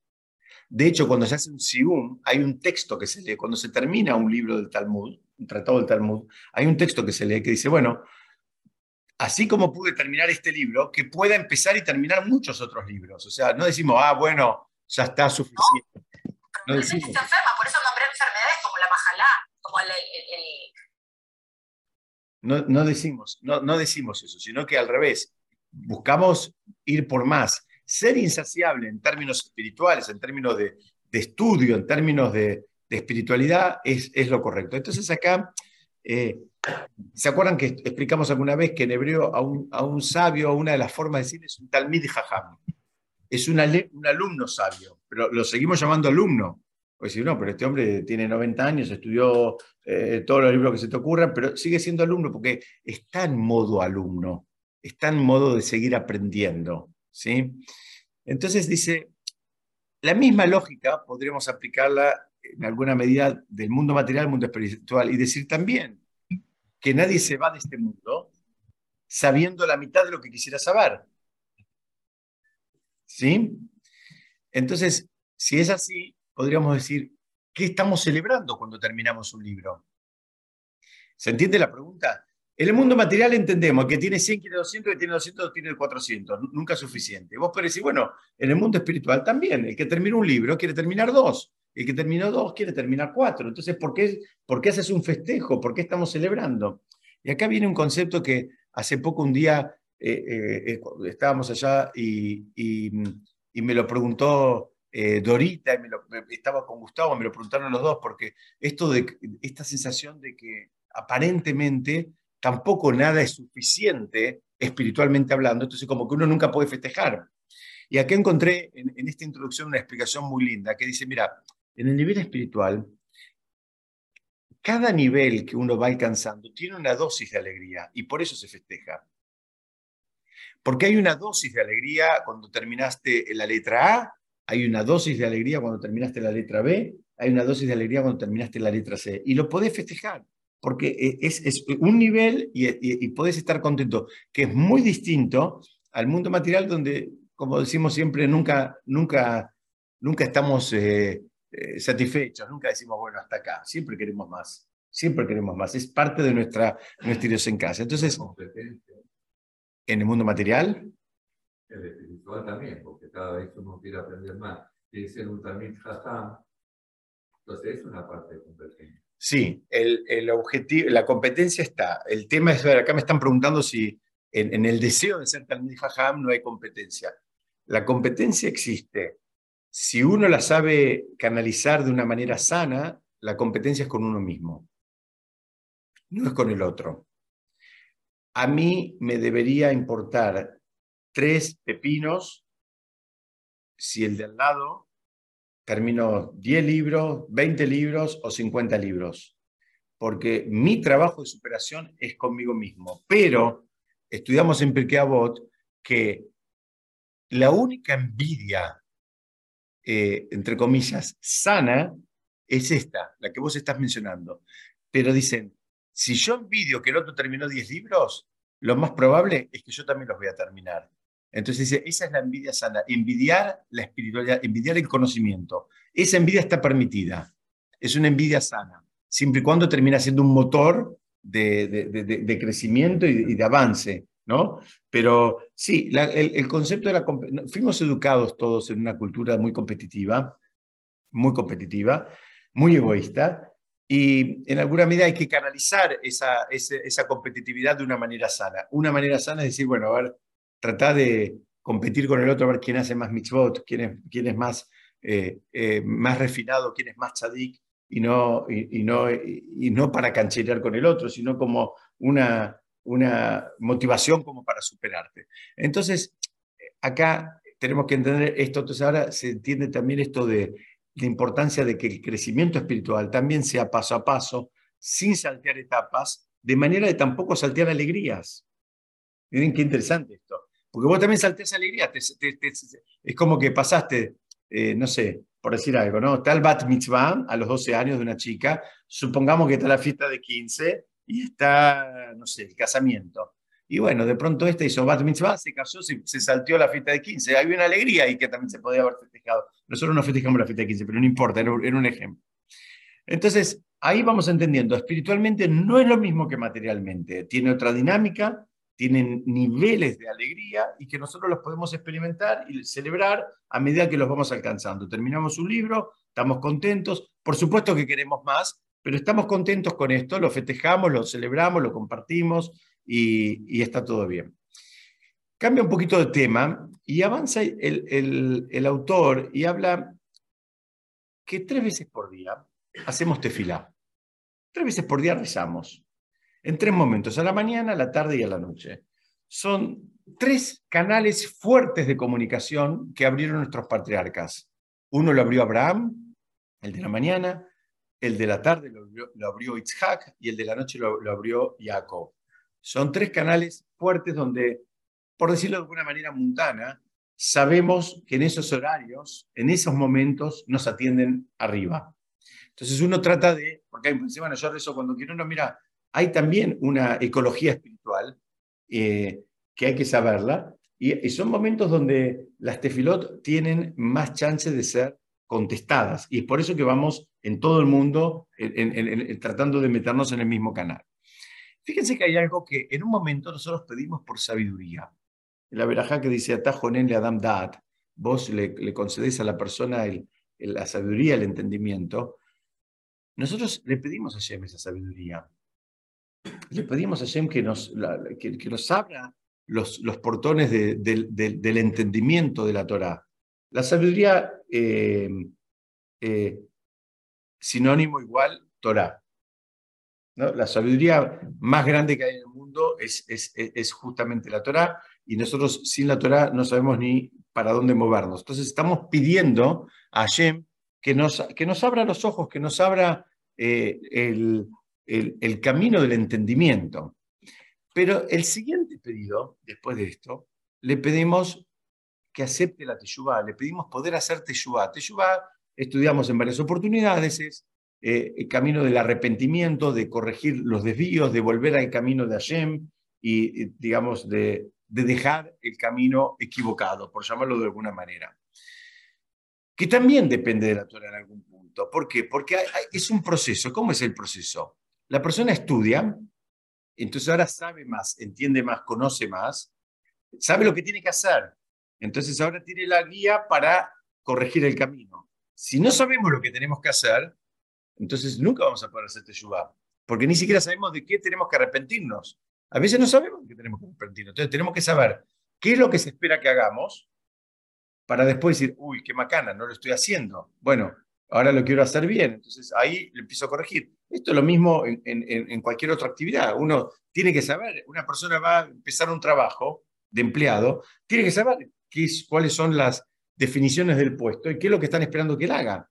De hecho, cuando se hace un sium, hay un texto que se lee, cuando se termina un libro del Talmud, tratado del Talmud, hay un texto que se lee que dice, bueno, así como pude terminar este libro, que pueda empezar y terminar muchos otros libros. O sea, no decimos, ah, bueno, ya está suficiente. No, no decimos. Se enferma, por eso nombré enfermedades como la majalá, como el no, decimos, no, no decimos eso, sino que al revés, buscamos ir por más, ser insaciable en términos espirituales, en términos de, estudio, en términos de, espiritualidad, es, es, lo correcto. Entonces acá, eh, ¿se acuerdan que explicamos alguna vez que en hebreo a un, a un sabio, una de las formas de decir es un talmid jajam? Es un alumno sabio, pero lo seguimos llamando alumno, pues decir, no, pero este hombre tiene 90 años, estudió eh, todos los libros que se te ocurran, pero sigue siendo alumno porque está en modo alumno, está en modo de seguir aprendiendo. ¿sí? Entonces dice, la misma lógica podríamos aplicarla en alguna medida del mundo material al mundo espiritual y decir también que nadie se va de este mundo sabiendo la mitad de lo que quisiera saber. ¿Sí? Entonces, si es así, podríamos decir, ¿qué estamos celebrando cuando terminamos un libro? ¿Se entiende la pregunta? En el mundo material entendemos que tiene 100, tiene 200, que tiene 200, tiene 400. Nunca es suficiente. Vos podés decir, bueno, en el mundo espiritual también. El que termina un libro quiere terminar dos. El que terminó dos quiere terminar cuatro. Entonces, ¿por qué, ¿por qué haces un festejo? ¿Por qué estamos celebrando? Y acá viene un concepto que hace poco un día eh, eh, eh, estábamos allá y, me lo preguntó Dorita, y estaba con Gustavo, me lo preguntaron los dos, porque esto de esta sensación de que aparentemente tampoco nada es suficiente espiritualmente hablando, entonces como que uno nunca puede festejar. Y acá encontré en, en esta introducción una explicación muy linda que dice, mira, en el nivel espiritual, cada nivel que uno va alcanzando tiene una dosis de alegría y por eso se festeja. Porque hay una dosis de alegría cuando terminaste la letra A, hay una dosis de alegría cuando terminaste la letra B, hay una dosis de alegría cuando terminaste la letra C. Y lo podés festejar porque e, es, un nivel y, y, podés estar contento, que es muy distinto al mundo material donde, como decimos siempre, nunca, nunca, nunca estamos eh, eh, satisfechos, nunca decimos, bueno, hasta acá, siempre queremos más, siempre queremos más, es parte de nuestra, nuestra idiosincrasia. Entonces, en el mundo material... El espiritual también, porque cada vez uno quiere aprender más. Quiere ser un tamit entonces es una parte de competencia. Sí, el, el, objetivo, la competencia está. El tema es, acá me están preguntando si en, el deseo de ser Talmud Jajam no hay competencia. La competencia existe. Si uno la sabe canalizar de una manera sana, la competencia es con uno mismo, no es con el otro. A mí me debería importar tres pepinos si el de al lado termino 10 libros, 20 libros o 50 libros, porque mi trabajo de superación es conmigo mismo. Pero estudiamos en Pirkei Avot que la única envidia, eh, entre comillas, sana, es esta, la que vos estás mencionando. Pero dicen, si yo envidio que el otro terminó 10 libros, lo más probable es que yo también los voy a terminar. Entonces dice, esa es la envidia sana, envidiar la espiritualidad, envidiar el conocimiento. Esa envidia está permitida, es una envidia sana, siempre y cuando termina siendo un motor de, crecimiento y, de avance, ¿no? Pero sí, el, concepto de la... Fuimos educados todos en una cultura muy competitiva, muy competitiva, muy egoísta, y en alguna medida hay que canalizar esa, esa, esa competitividad de una manera sana. Una manera sana es decir, bueno, a ver, tratar de competir con el otro, a ver quién hace más mitzvot, quién es, quién es más, eh, eh, más refinado, quién es más tzadik, y no, y, no, y, no para cancherear con el otro, sino como una, una motivación como para superarte. Entonces, acá tenemos que entender esto, entonces ahora se entiende también esto de la importancia de que el crecimiento espiritual también sea paso a paso, sin saltear etapas, de manera de tampoco saltear alegrías. Miren qué interesante esto. Porque vos también saltés alegría. es como que pasaste, eh, no sé, por decir algo, ¿no? El bat mitzvah a los 12 años de una chica. Supongamos que está la fiesta de 15 y está, no sé, el casamiento. Y bueno, de pronto esta hizo bat mitzvah, se casó, se, se la fiesta de 15. Hay una alegría ahí que también se podía haber festejado. Nosotros no festejamos la fiesta de 15, pero no importa, era un ejemplo. Entonces, ahí vamos entendiendo, espiritualmente no es lo mismo que materialmente. Tiene otra dinámica, tienen niveles de alegría y que nosotros los podemos experimentar y celebrar a medida que los vamos alcanzando. Terminamos un libro, estamos contentos, por supuesto que queremos más, pero estamos contentos con esto, lo festejamos, lo celebramos, lo compartimos y, está todo bien. Cambia un poquito de tema y avanza el, el autor y habla que tres veces por día hacemos tefilá. Tres veces por día rezamos en tres momentos, a la mañana, a la tarde y a la noche. Son tres canales fuertes de comunicación que abrieron nuestros patriarcas. Uno lo abrió Abraham, el de la mañana, el de la tarde lo abrió, Isaac y el de la noche lo, lo abrió Jacob. Son tres canales fuertes donde, por decirlo de alguna manera mundana, sabemos que en esos horarios, en esos momentos, nos atienden arriba. Entonces uno trata de, porque hay, bueno, yo rezo cuando quiero, no, mira, hay también una ecología espiritual eh, que hay que saberla, y, son momentos donde las tefilot tienen más chances de ser contestadas, y es por eso que vamos en todo el mundo tratando de meternos en el mismo canal. Fíjense que hay algo que en un momento nosotros pedimos por sabiduría. La verajá que dice, Atajonen le Adam Dat, vos le, le concedés a la persona la sabiduría, el entendimiento. Nosotros le pedimos a Shem esa sabiduría. Le pedimos a Shem que nos, que, nos abra los, los portones del entendimiento de la Torah. La sabiduría, eh, eh, sinónimo igual, Torah. ¿no? La sabiduría más grande que hay en el mundo es, es, es justamente la Torah y nosotros sin la Torah no sabemos ni para dónde movernos. Entonces estamos pidiendo a Hashem que nos, que nos abra los ojos, que nos abra eh, el, el, camino del entendimiento. Pero el siguiente pedido, después de esto, le pedimos que acepte la teshuvah, le pedimos poder hacer teshuvah. Teshuvah, estudiamos en varias oportunidades, es eh, el camino del arrepentimiento, de corregir los desvíos, de volver al camino de Hashem y, digamos, de, de dejar el camino equivocado, por llamarlo de alguna manera. Que también depende de la Torah en algún punto. ¿Por qué? Porque es un proceso. ¿Cómo es el proceso? La persona estudia, entonces ahora sabe más, entiende más, conoce más, sabe lo que tiene que hacer. Entonces ahora tiene la guía para corregir el camino. Si no sabemos lo que tenemos que hacer, entonces nunca vamos a poder hacer teshuvah, porque ni siquiera sabemos de qué tenemos que arrepentirnos. A veces no sabemos que tenemos que arrepentirnos. Entonces tenemos que saber qué es lo que se espera que hagamos para después decir, uy, qué macana, no lo estoy haciendo. Bueno, ahora lo quiero hacer bien. Entonces ahí lo empiezo a corregir. Esto es lo mismo en, cualquier otra actividad. Uno tiene que saber, una persona va a empezar un trabajo de empleado, tiene que saber qué es, cuáles son las definiciones del puesto y qué es lo que están esperando que él haga.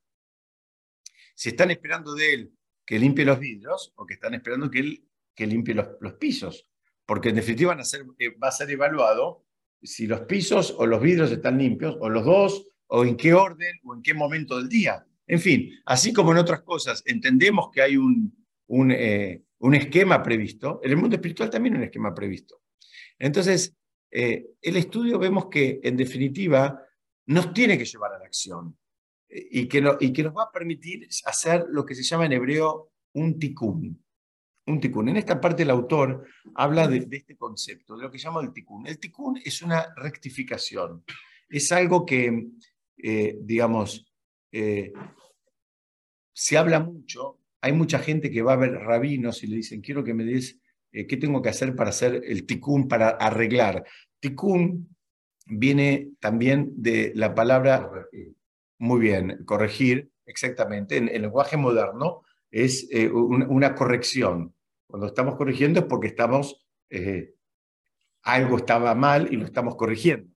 Si están esperando de él que limpie los vidrios o que están esperando que él que limpie los, pisos, porque en definitiva eh, va a ser evaluado si los pisos o los vidrios están limpios, o los dos, o en qué orden, o en qué momento del día. En fin, así como en otras cosas, entendemos que hay un, eh, un esquema previsto, en el mundo espiritual también hay un esquema previsto. Entonces, eh, el estudio vemos que, en definitiva, nos tiene que llevar a la acción y que, y que nos va a permitir hacer lo que se llama en hebreo un tikkun un tikkun. En esta parte el autor habla de, este concepto, de lo que llama el tikkun. El tikkun es una rectificación, es algo que, eh, digamos, eh, se habla mucho, hay mucha gente que va a ver rabinos y le dicen, quiero que me des, eh, ¿qué tengo que hacer para hacer el tikkun, para arreglar? Tikkun viene también de la palabra, muy bien, corregir, exactamente, en el lenguaje moderno, es una corrección. Cuando estamos corrigiendo es porque estamos, eh, algo estaba mal y lo estamos corrigiendo.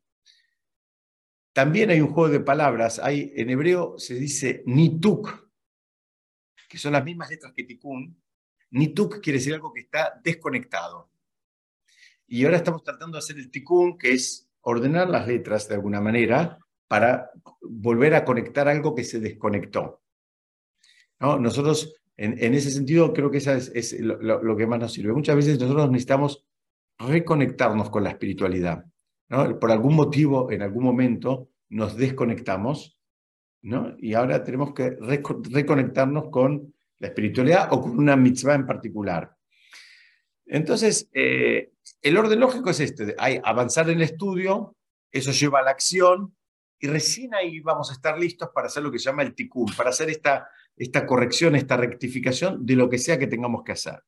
También hay un juego de palabras, hay, en hebreo se dice nituk, que son las mismas letras que tikkun. Nituk quiere decir algo que está desconectado. Y ahora estamos tratando de hacer el tikkun, que es ordenar las letras de alguna manera para volver a conectar algo que se desconectó. ¿No? Nosotros en, ese sentido, creo que eso es, lo, que más nos sirve. Muchas veces nosotros necesitamos reconectarnos con la espiritualidad. Por algún motivo, en algún momento, nos desconectamos ¿no? y ahora tenemos que reconectarnos con la espiritualidad o con una mitzvah en particular. Entonces, eh, el orden lógico es este, hay avanzar en el estudio, eso lleva a la acción, y recién ahí vamos a estar listos para hacer lo que se llama el tikkun, para hacer esta esta corrección, esta rectificación de lo que sea que tengamos que hacer.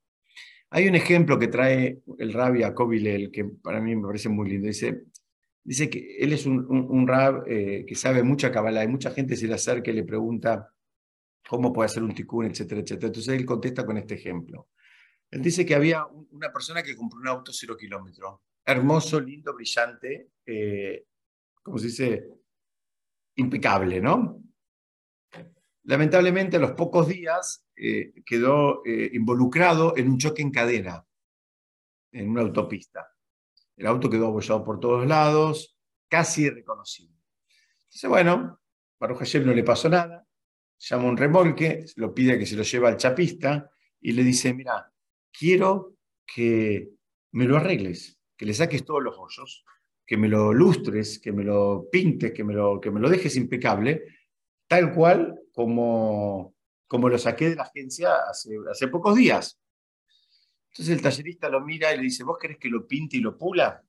Hay un ejemplo que trae el rabbi a que para mí me parece muy lindo. Dice, dice que él es un, un, rab eh, que sabe mucha cabala y mucha gente se le acerca y le pregunta cómo puede hacer un tikkun, etcétera, etcétera. Entonces él contesta con este ejemplo. Él dice que había una persona que compró un auto cero kilómetro, hermoso, lindo, brillante, eh, como se dice, impecable, ¿no? Lamentablemente, a los pocos días eh, quedó eh, involucrado en un choque en cadena, en una autopista. El auto quedó abollado por todos lados, casi irreconocible. Entonces, bueno, Baruch Hashem no le pasó nada, llama un remolque, lo pide que se lo lleve al chapista y le dice, mira, quiero que me lo arregles, que le saques todos los hoyos, que me lo lustres, que me lo pintes, que me lo, que me lo dejes impecable, tal cual como, como lo saqué de la agencia hace, hace pocos días. Entonces el tallerista lo mira y le dice, ¿vos querés que lo pinte y lo pula?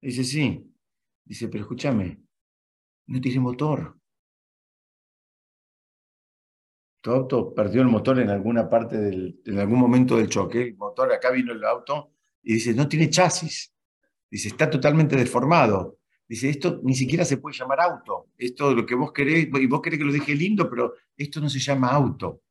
dice, sí. Dice, pero escúchame, no tiene motor. Tu auto perdió el motor en alguna parte del, en algún momento del choque. El motor, acá vino el auto y dice, no tiene chasis. Dice, está totalmente deformado. Dice, esto ni siquiera se puede llamar auto. Esto es lo que vos querés, y vos querés que lo deje lindo, pero esto no se llama auto.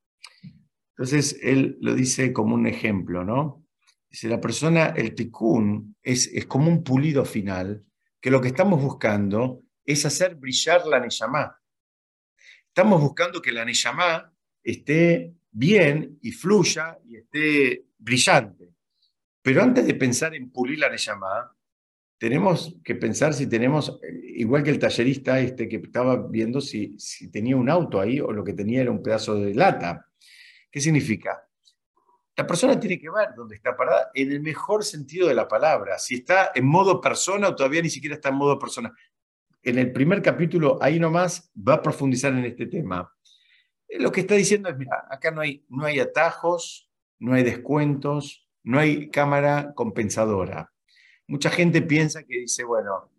Entonces, él lo dice como un ejemplo, ¿no? Dice, la persona, el tikkun, es, es como un pulido final, que lo que estamos buscando es hacer brillar la Neyamá. Estamos buscando que la Neyamá esté bien y fluya y esté brillante. Pero antes de pensar en pulir la Neyamá, tenemos que pensar si tenemos, igual que el tallerista este que estaba viendo si, si tenía un auto ahí o lo que tenía era un pedazo de lata. ¿Qué significa? La persona tiene que ver dónde está parada en el mejor sentido de la palabra, si está en modo persona o todavía ni siquiera está en modo persona. En el primer capítulo, ahí nomás, va a profundizar en este tema. Eh, lo que está diciendo es, mira, acá no hay, no hay atajos, no hay descuentos, no hay cámara compensadora. Mucha gente piensa que dice, bueno,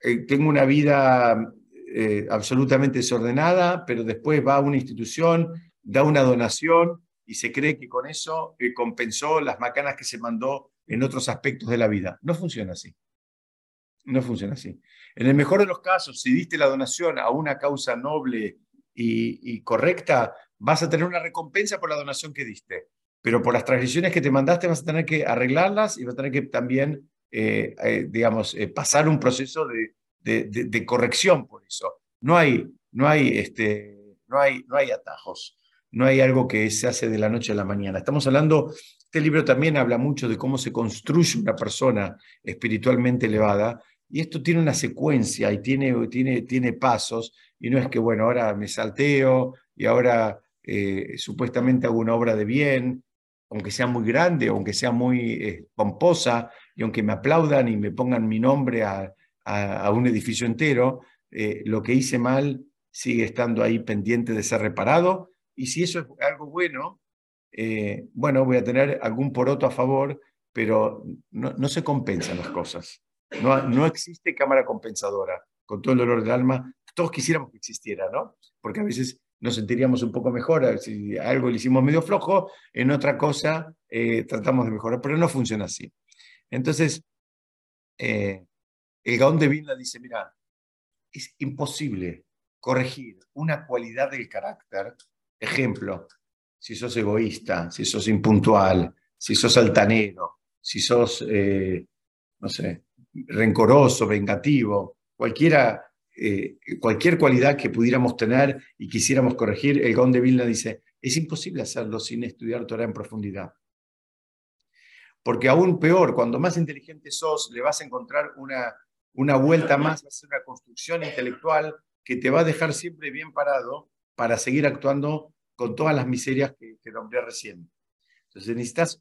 eh, tengo una vida eh, absolutamente desordenada, pero después va a una institución, da una donación y se cree que con eso eh, compensó las macanas que se mandó en otros aspectos de la vida. No funciona así. No funciona así. En el mejor de los casos, si diste la donación a una causa noble y, correcta, vas a tener una recompensa por la donación que diste. Pero por las transgresiones que te mandaste vas a tener que arreglarlas y vas a tener que también, eh, eh, digamos, pasar un proceso de, corrección por eso. No hay, no hay, este, no hay, no hay atajos no hay algo que se hace de la noche a la mañana. Estamos hablando, este libro también habla mucho de cómo se construye una persona espiritualmente elevada, y esto tiene una secuencia y tiene, tiene, tiene pasos, y no es que, bueno, ahora me salteo y ahora eh, supuestamente hago una obra de bien, aunque sea muy grande, aunque sea muy eh, pomposa, y aunque me aplaudan y me pongan mi nombre a, un edificio entero, eh, lo que hice mal sigue estando ahí pendiente de ser reparado y si eso es algo bueno, eh, bueno, voy a tener algún poroto a favor, pero no, se compensan las cosas. No, existe cámara compensadora, con todo el dolor del alma. Todos quisiéramos que existiera, ¿no? Porque a veces nos sentiríamos un poco mejor. Si algo le hicimos medio flojo, en otra cosa eh, tratamos de mejorar, pero no funciona así. Entonces, eh, el Gaón de Vilna dice, mira, es imposible corregir una cualidad del carácter Ejemplo, si sos egoísta, si sos impuntual, si sos altanero, si sos, eh, no sé, rencoroso, vengativo, cualquiera, eh, cualquier cualidad que pudiéramos tener y quisiéramos corregir, el Gon de Vilna dice, es imposible hacerlo sin estudiar Torah en profundidad. Porque aún peor, cuando más inteligente sos, le vas a encontrar una, una vuelta más, va a ser una construcción intelectual que te va a dejar siempre bien parado para seguir actuando con todas las miserias que, nombré recién. Entonces necesitas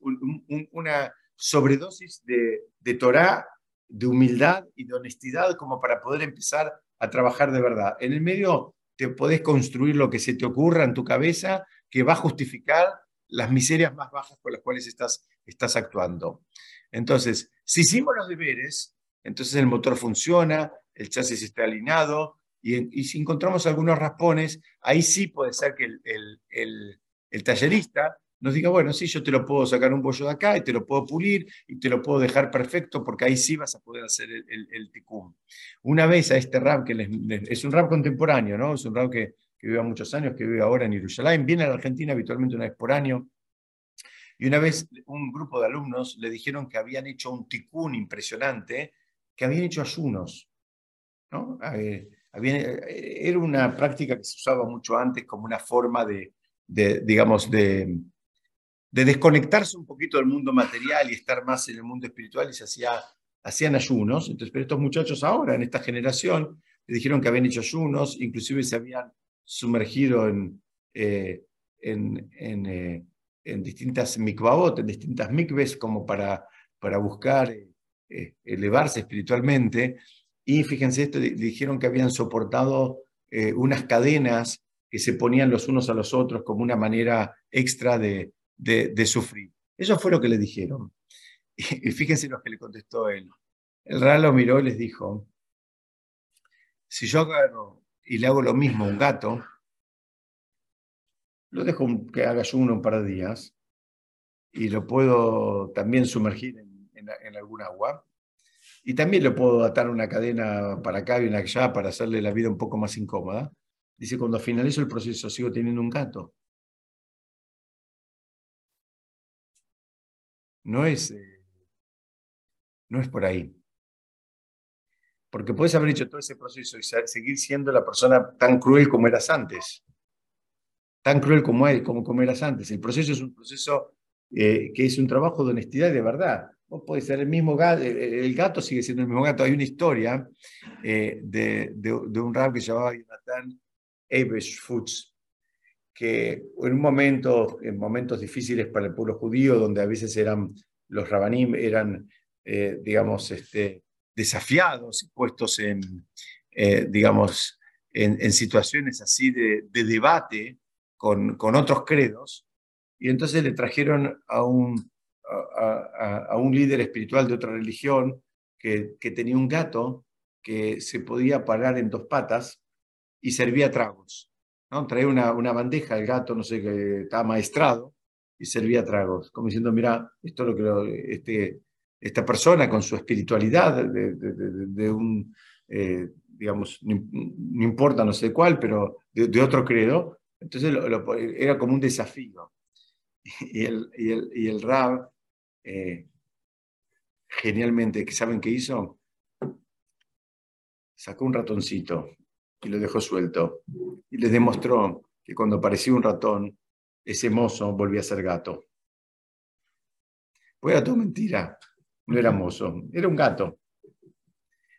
una sobredosis de, de Torah, de humildad y de honestidad como para poder empezar a trabajar de verdad. En el medio te podés construir lo que se te ocurra en tu cabeza que va a justificar las miserias más bajas con las cuales estás, estás actuando. Entonces, si hicimos los deberes, entonces el motor funciona, el chasis está alineado, y, si encontramos algunos raspones, ahí sí puede ser que el, tallerista nos diga, bueno, sí, yo te lo puedo sacar un bollo de acá y te lo puedo pulir y te lo puedo dejar perfecto porque ahí sí vas a poder hacer el, el, Una vez a este rap, que es un rap contemporáneo, ¿no? Es un rap que, que vive muchos años, que vive ahora en Jerusalén, viene a la Argentina habitualmente una vez por año. Y una vez un grupo de alumnos le dijeron que habían hecho un ticún impresionante, que habían hecho ayunos. ¿no? Eh, eh, era una práctica que se usaba mucho antes como una forma de, digamos, de, de, desconectarse un poquito del mundo material y estar más en el mundo espiritual y se hacía hacían ayunos, entonces, pero estos muchachos ahora, en esta generación, le dijeron que habían hecho ayunos, inclusive se habían sumergido en, eh, en, en, eh, en, distintas mikvaot, en distintas mikves, como para, para buscar eh, elevarse espiritualmente. Y fíjense esto, dijeron que habían soportado unas cadenas que se ponían los unos a los otros como una manera extra de, de, sufrir. Eso fue lo que le dijeron. Y, fíjense lo que le contestó él. El Ra lo miró y les dijo, si yo agarro y le hago lo mismo a un gato, lo dejo que haga uno un par de días y lo puedo también sumergir en, en, algún agua. Y también le puedo atar una cadena para acá y una allá para hacerle la vida un poco más incómoda. Dice, cuando finalizo el proceso sigo teniendo un gato. No es, eh, no es por ahí. Porque puedes haber hecho todo ese proceso y seguir siendo la persona tan cruel como eras antes. Tan cruel como, él, como, eras antes. El proceso es un proceso eh, que es un trabajo de honestidad y de verdad. Vos podés ser el mismo gato, el gato sigue siendo el mismo gato. Hay una historia eh, de, un rab que se llamaba Jonathan Ebesh Fuchs, que en un momento, en momentos difíciles para el pueblo judío, donde a veces eran los rabanim, eran, eh, digamos, este, desafiados y puestos en, eh, digamos, en, situaciones así de, debate con, con, otros credos, y entonces le trajeron a un, a, un líder espiritual de otra religión que, que tenía un gato que se podía parar en dos patas y servía tragos. ¿no? Traía una, una bandeja, el gato, no sé, que estaba maestrado, y servía tragos, como diciendo, mira, esto es lo que este, esta persona con su espiritualidad de, un, eh, digamos, no, importa no sé cuál, pero de, otro credo, entonces era como un desafío. Y el, y el, y el Rab, eh, genialmente, ¿saben qué hizo? Sacó un ratoncito y lo dejó suelto. Y les demostró que cuando aparecía un ratón, ese mozo volvía a ser gato. Fue a todo mentira no era mozo, era un gato.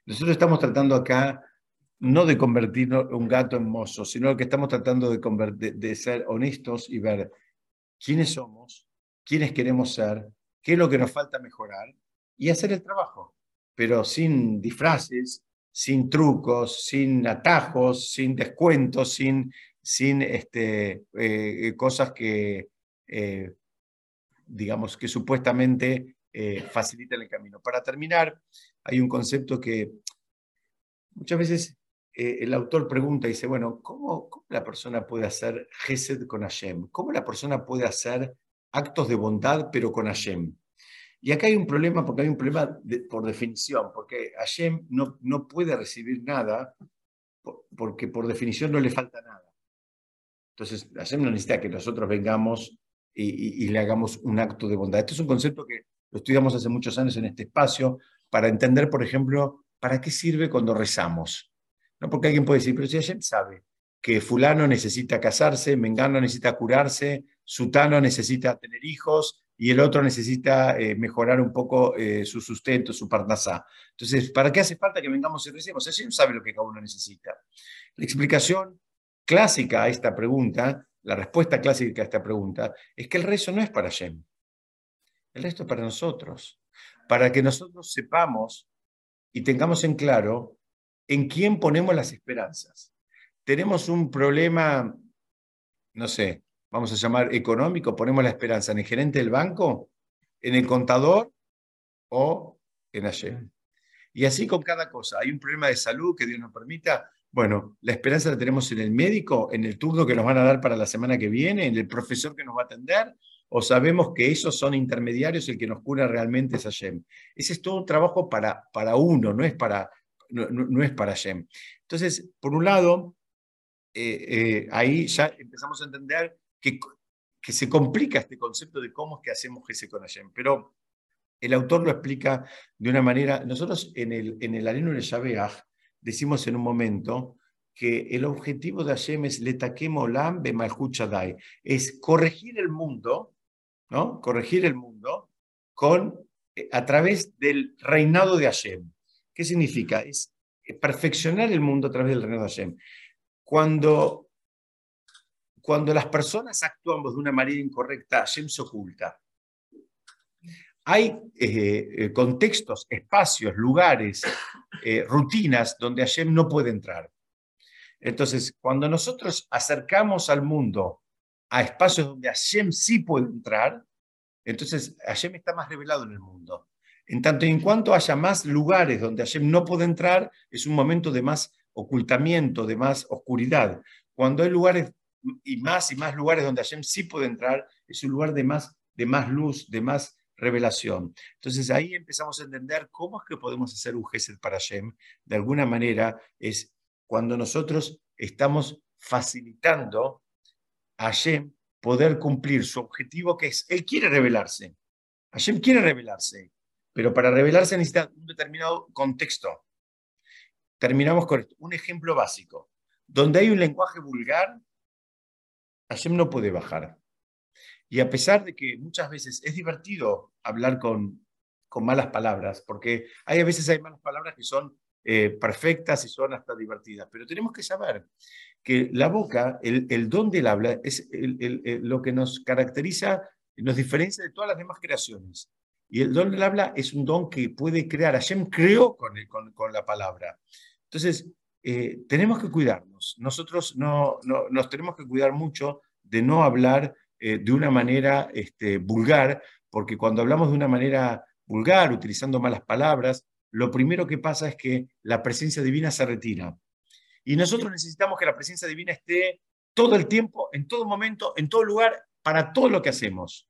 Nosotros estamos tratando acá no de convertir un gato en mozo, sino que estamos tratando de, de, ser honestos y ver quiénes somos, quiénes queremos ser, qué es lo que nos falta mejorar y hacer el trabajo, pero sin disfraces, sin trucos, sin atajos, sin descuentos, sin, sin este, eh, cosas que, eh, digamos, que supuestamente eh, facilita el camino. Para terminar, hay un concepto que muchas veces eh, el autor pregunta y dice, bueno, ¿cómo, la persona puede hacer Gesed con Hashem? ¿Cómo la persona puede hacer actos de bondad pero con Hashem? Y acá hay un problema, porque hay un problema por definición, porque Hashem no, no puede recibir nada porque por definición no le falta nada. Entonces, Hashem no necesita que nosotros vengamos y, y, le hagamos un acto de bondad. Este es un concepto que lo estudiamos hace muchos años en este espacio, para entender, por ejemplo, para qué sirve cuando rezamos. ¿No? Porque alguien puede decir, pero si alguien sabe que fulano necesita casarse, mengano necesita curarse, sutano necesita tener hijos y el otro necesita eh, mejorar un poco eh, su sustento, su parnasá. Entonces, ¿para qué hace falta que vengamos y recemos? Hashem sabe lo que cada uno necesita. La explicación clásica a esta pregunta, la respuesta clásica a esta pregunta, es que el rezo no es para Hashem. El resto es para nosotros, para que nosotros sepamos y tengamos en claro en quién ponemos las esperanzas. Tenemos un problema, no sé, vamos a llamar económico, ponemos la esperanza en el gerente del banco, en el contador o en ayer. Y así con cada cosa. Hay un problema de salud que Dios nos permita. Bueno, la esperanza la tenemos en el médico, en el turno que nos van a dar para la semana que viene, en el profesor que nos va a atender, o sabemos que esos son intermediarios, el que nos cura realmente es Hashem. Ese es todo un trabajo para, para uno, no es para, no, es para Hashem. Entonces, por un lado, eh, eh, ahí ya empezamos a entender que, que se complica este concepto de cómo es que hacemos ese con Hashem, pero el autor lo explica de una manera, nosotros en el, en el Areno de Shabeach decimos en un momento, que el objetivo de Hashem es letakemolam es corregir el mundo ¿no? Corregir el mundo con eh, a través del reinado de Hashem. ¿Qué significa? Es perfeccionar el mundo a través del reinado de Hashem. Cuando, cuando las personas actuamos de una manera incorrecta, Hashem se oculta. Hay eh, eh, contextos, espacios, lugares, rutinas donde Hashem no puede entrar. Entonces, cuando nosotros acercamos al mundo a espacios donde Hashem sí puede entrar, entonces Hashem está más revelado en el mundo. En tanto y en cuanto haya más lugares donde Hashem no puede entrar, es un momento de más ocultamiento, de más oscuridad. Cuando hay lugares y más y más lugares donde Hashem sí puede entrar, es un lugar de más, de más luz, de más revelación. Entonces ahí empezamos a entender cómo es que podemos hacer un Gesed para Hashem. De alguna manera es cuando nosotros estamos facilitando Hashem poder cumplir su objetivo que es, Él quiere revelarse. Hashem quiere revelarse, pero para revelarse necesita un determinado contexto. Terminamos con esto. Un ejemplo básico. Donde hay un lenguaje vulgar, Hashem no puede bajar. Y a pesar de que muchas veces es divertido hablar con, con malas palabras, porque hay a veces hay malas palabras que son eh, perfectas y son hasta divertidas. Pero tenemos que saber que la boca, el, don del habla, es lo que nos caracteriza, nos diferencia de todas las demás creaciones. Y el don del habla es un don que puede crear. Hashem creó con, la palabra. Entonces, eh, tenemos que cuidarnos. Nosotros no, no, nos tenemos que cuidar mucho de no hablar eh, de una manera este, vulgar, porque cuando hablamos de una manera vulgar, utilizando malas palabras, lo primero que pasa es que la presencia divina se retira. Y nosotros necesitamos que la presencia divina esté todo el tiempo, en todo momento, en todo lugar, para todo lo que hacemos.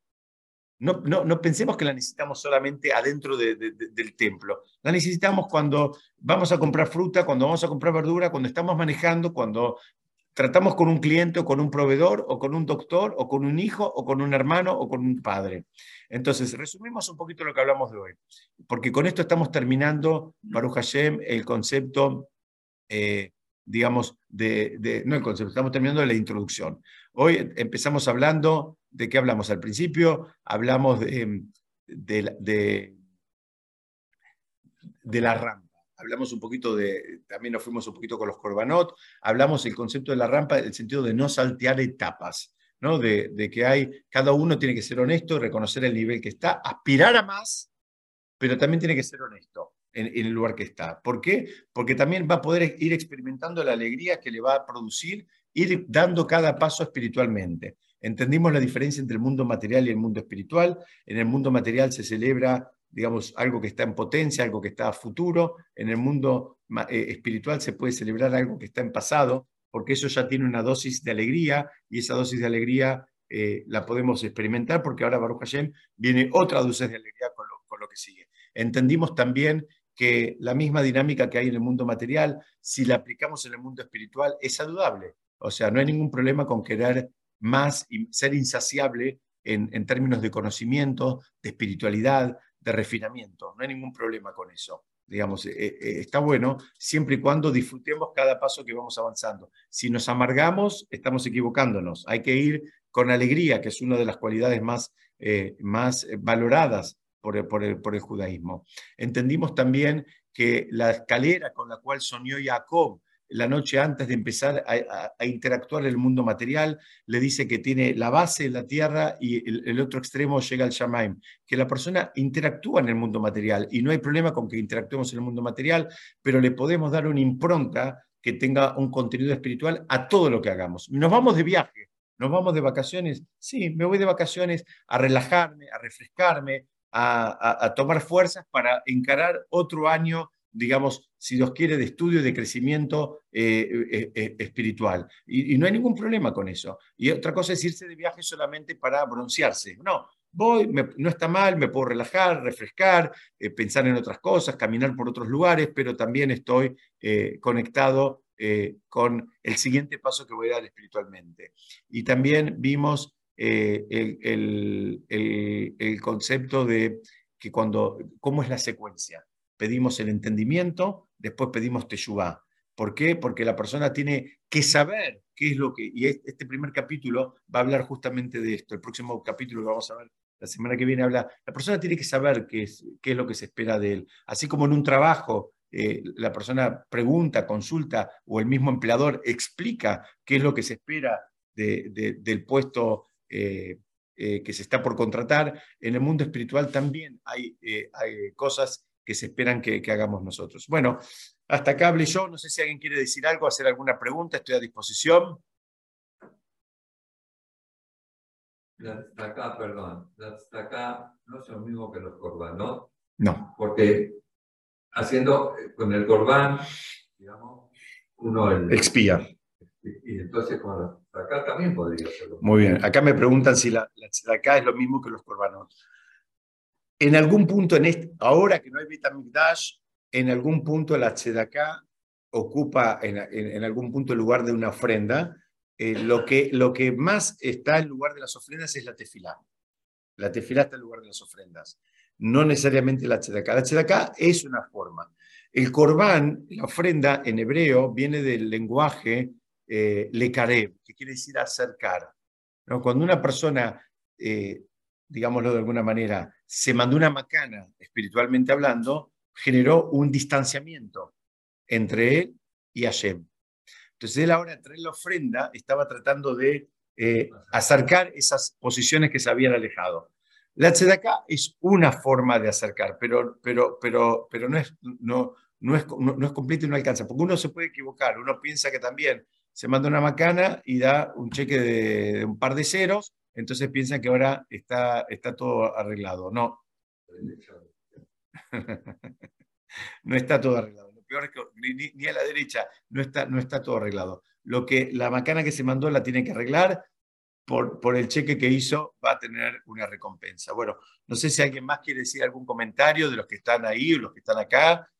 No, no, pensemos que la necesitamos solamente adentro del templo. La necesitamos cuando vamos a comprar fruta, cuando vamos a comprar verdura, cuando estamos manejando, cuando tratamos con un cliente o con un proveedor o con un doctor o con un hijo o con un hermano o con un padre. Entonces, resumimos un poquito lo que hablamos de hoy, porque con esto estamos terminando, Baruch Hashem, el concepto, eh, digamos, de, no el concepto, estamos terminando de la introducción. Hoy empezamos hablando, ¿de qué hablamos? Al principio hablamos de, de, de la rampa hablamos un poquito de, también nos fuimos un poquito con los corbanot, hablamos el concepto de la rampa, el sentido de no saltear etapas. ¿no? De, que hay, cada uno tiene que ser honesto, reconocer el nivel que está, aspirar a más, pero también tiene que ser honesto en, el lugar que está. ¿Por qué? Porque también va a poder ir experimentando la alegría que le va a producir, ir dando cada paso espiritualmente. Entendimos la diferencia entre el mundo material y el mundo espiritual. En el mundo material se celebra, digamos, algo que está en potencia, algo que está a futuro. En el mundo eh, espiritual se puede celebrar algo que está en pasado porque eso ya tiene una dosis de alegría y esa dosis de alegría eh, la podemos experimentar porque ahora Baruch Hashem viene otra dosis de alegría con lo, que sigue. Entendimos también que la misma dinámica que hay en el mundo material, si la aplicamos en el mundo espiritual, es saludable. O sea, no hay ningún problema con querer más y ser insaciable en, en términos de conocimiento, de espiritualidad, de refinamiento. No hay ningún problema con eso digamos, eh, eh, está bueno siempre y cuando disfrutemos cada paso que vamos avanzando. Si nos amargamos, estamos equivocándonos. Hay que ir con alegría, que es una de las cualidades más, eh, más valoradas por el, por, el, por el, judaísmo. Entendimos también que la escalera con la cual soñó Jacob la noche antes de empezar a, interactuar en el mundo material, le dice que tiene la base en la tierra y el, otro extremo llega al Shamaim, que la persona interactúa en el mundo material y no hay problema con que interactuemos en el mundo material, pero le podemos dar una impronta que tenga un contenido espiritual a todo lo que hagamos. Nos vamos de viaje, nos vamos de vacaciones, sí, me voy de vacaciones a relajarme, a refrescarme, a tomar fuerzas para encarar otro año digamos, si Dios quiere, de estudio y de crecimiento eh, eh, eh, espiritual. Y, no hay ningún problema con eso. Y otra cosa es irse de viaje solamente para broncearse. No, voy, no está mal, me puedo relajar, refrescar, pensar en otras cosas, caminar por otros lugares, pero también estoy conectado con el siguiente paso que voy a dar espiritualmente. Y también vimos el, el concepto de que cuando, cómo es la secuencia pedimos el entendimiento, después pedimos teshuvah. ¿Por qué? Porque la persona tiene que saber qué es lo que... Y este primer capítulo va a hablar justamente de esto. El próximo capítulo que vamos a ver la semana que viene habla, la persona tiene que saber qué es, qué es lo que se espera de él. Así como en un trabajo eh, la persona pregunta, consulta o el mismo empleador explica qué es lo que se espera de- del puesto eh, eh, que se está por contratar, en el mundo espiritual también hay, hay cosas que se esperan que, que hagamos nosotros. Bueno, hasta acá hablé yo, no sé si alguien quiere decir algo, hacer alguna pregunta, estoy a disposición. La acá, perdón, la acá no es lo mismo que los corbanot, No, porque haciendo eh, con el corbán, digamos, uno el, expía. y entonces con los acá también podría hacerlo. Muy bien, acá me preguntan si la, la es lo mismo que los korbanot. En algún punto, ahora que no hay Betamigdash, en algún punto la tzedakah ocupa en, algún punto el lugar de una ofrenda. Eh, lo, que, lo que más está en lugar de las ofrendas es la tefilá. La tefilá está en lugar de las ofrendas, no necesariamente la tzedakah. La tzedakah es una forma. El corbán, la ofrenda en hebreo, viene del lenguaje eh, lekarev, que quiere decir acercar. ¿no? Cuando una persona, eh, digámoslo de alguna manera, se mandó una macana, espiritualmente hablando, generó un distanciamiento entre él y Hashem. Entonces él ahora, traer la ofrenda, estaba tratando de eh, acercar esas posiciones que se habían alejado. La tzedakah es una forma de acercar, pero, pero, pero, pero no, es, no, no, es, no, es completa y no alcanza, porque uno se puede equivocar, uno piensa que también se manda una macana y da un cheque de un par de ceros, entonces piensan que ahora está, está todo arreglado. No, no está todo arreglado. Lo peor es que ni, ni a la derecha no está, no está todo arreglado. Lo que la macana que se mandó la tiene que arreglar, por, por el cheque que hizo va a tener una recompensa. Bueno, no sé si alguien más quiere decir algún comentario de los que están ahí o los que están acá.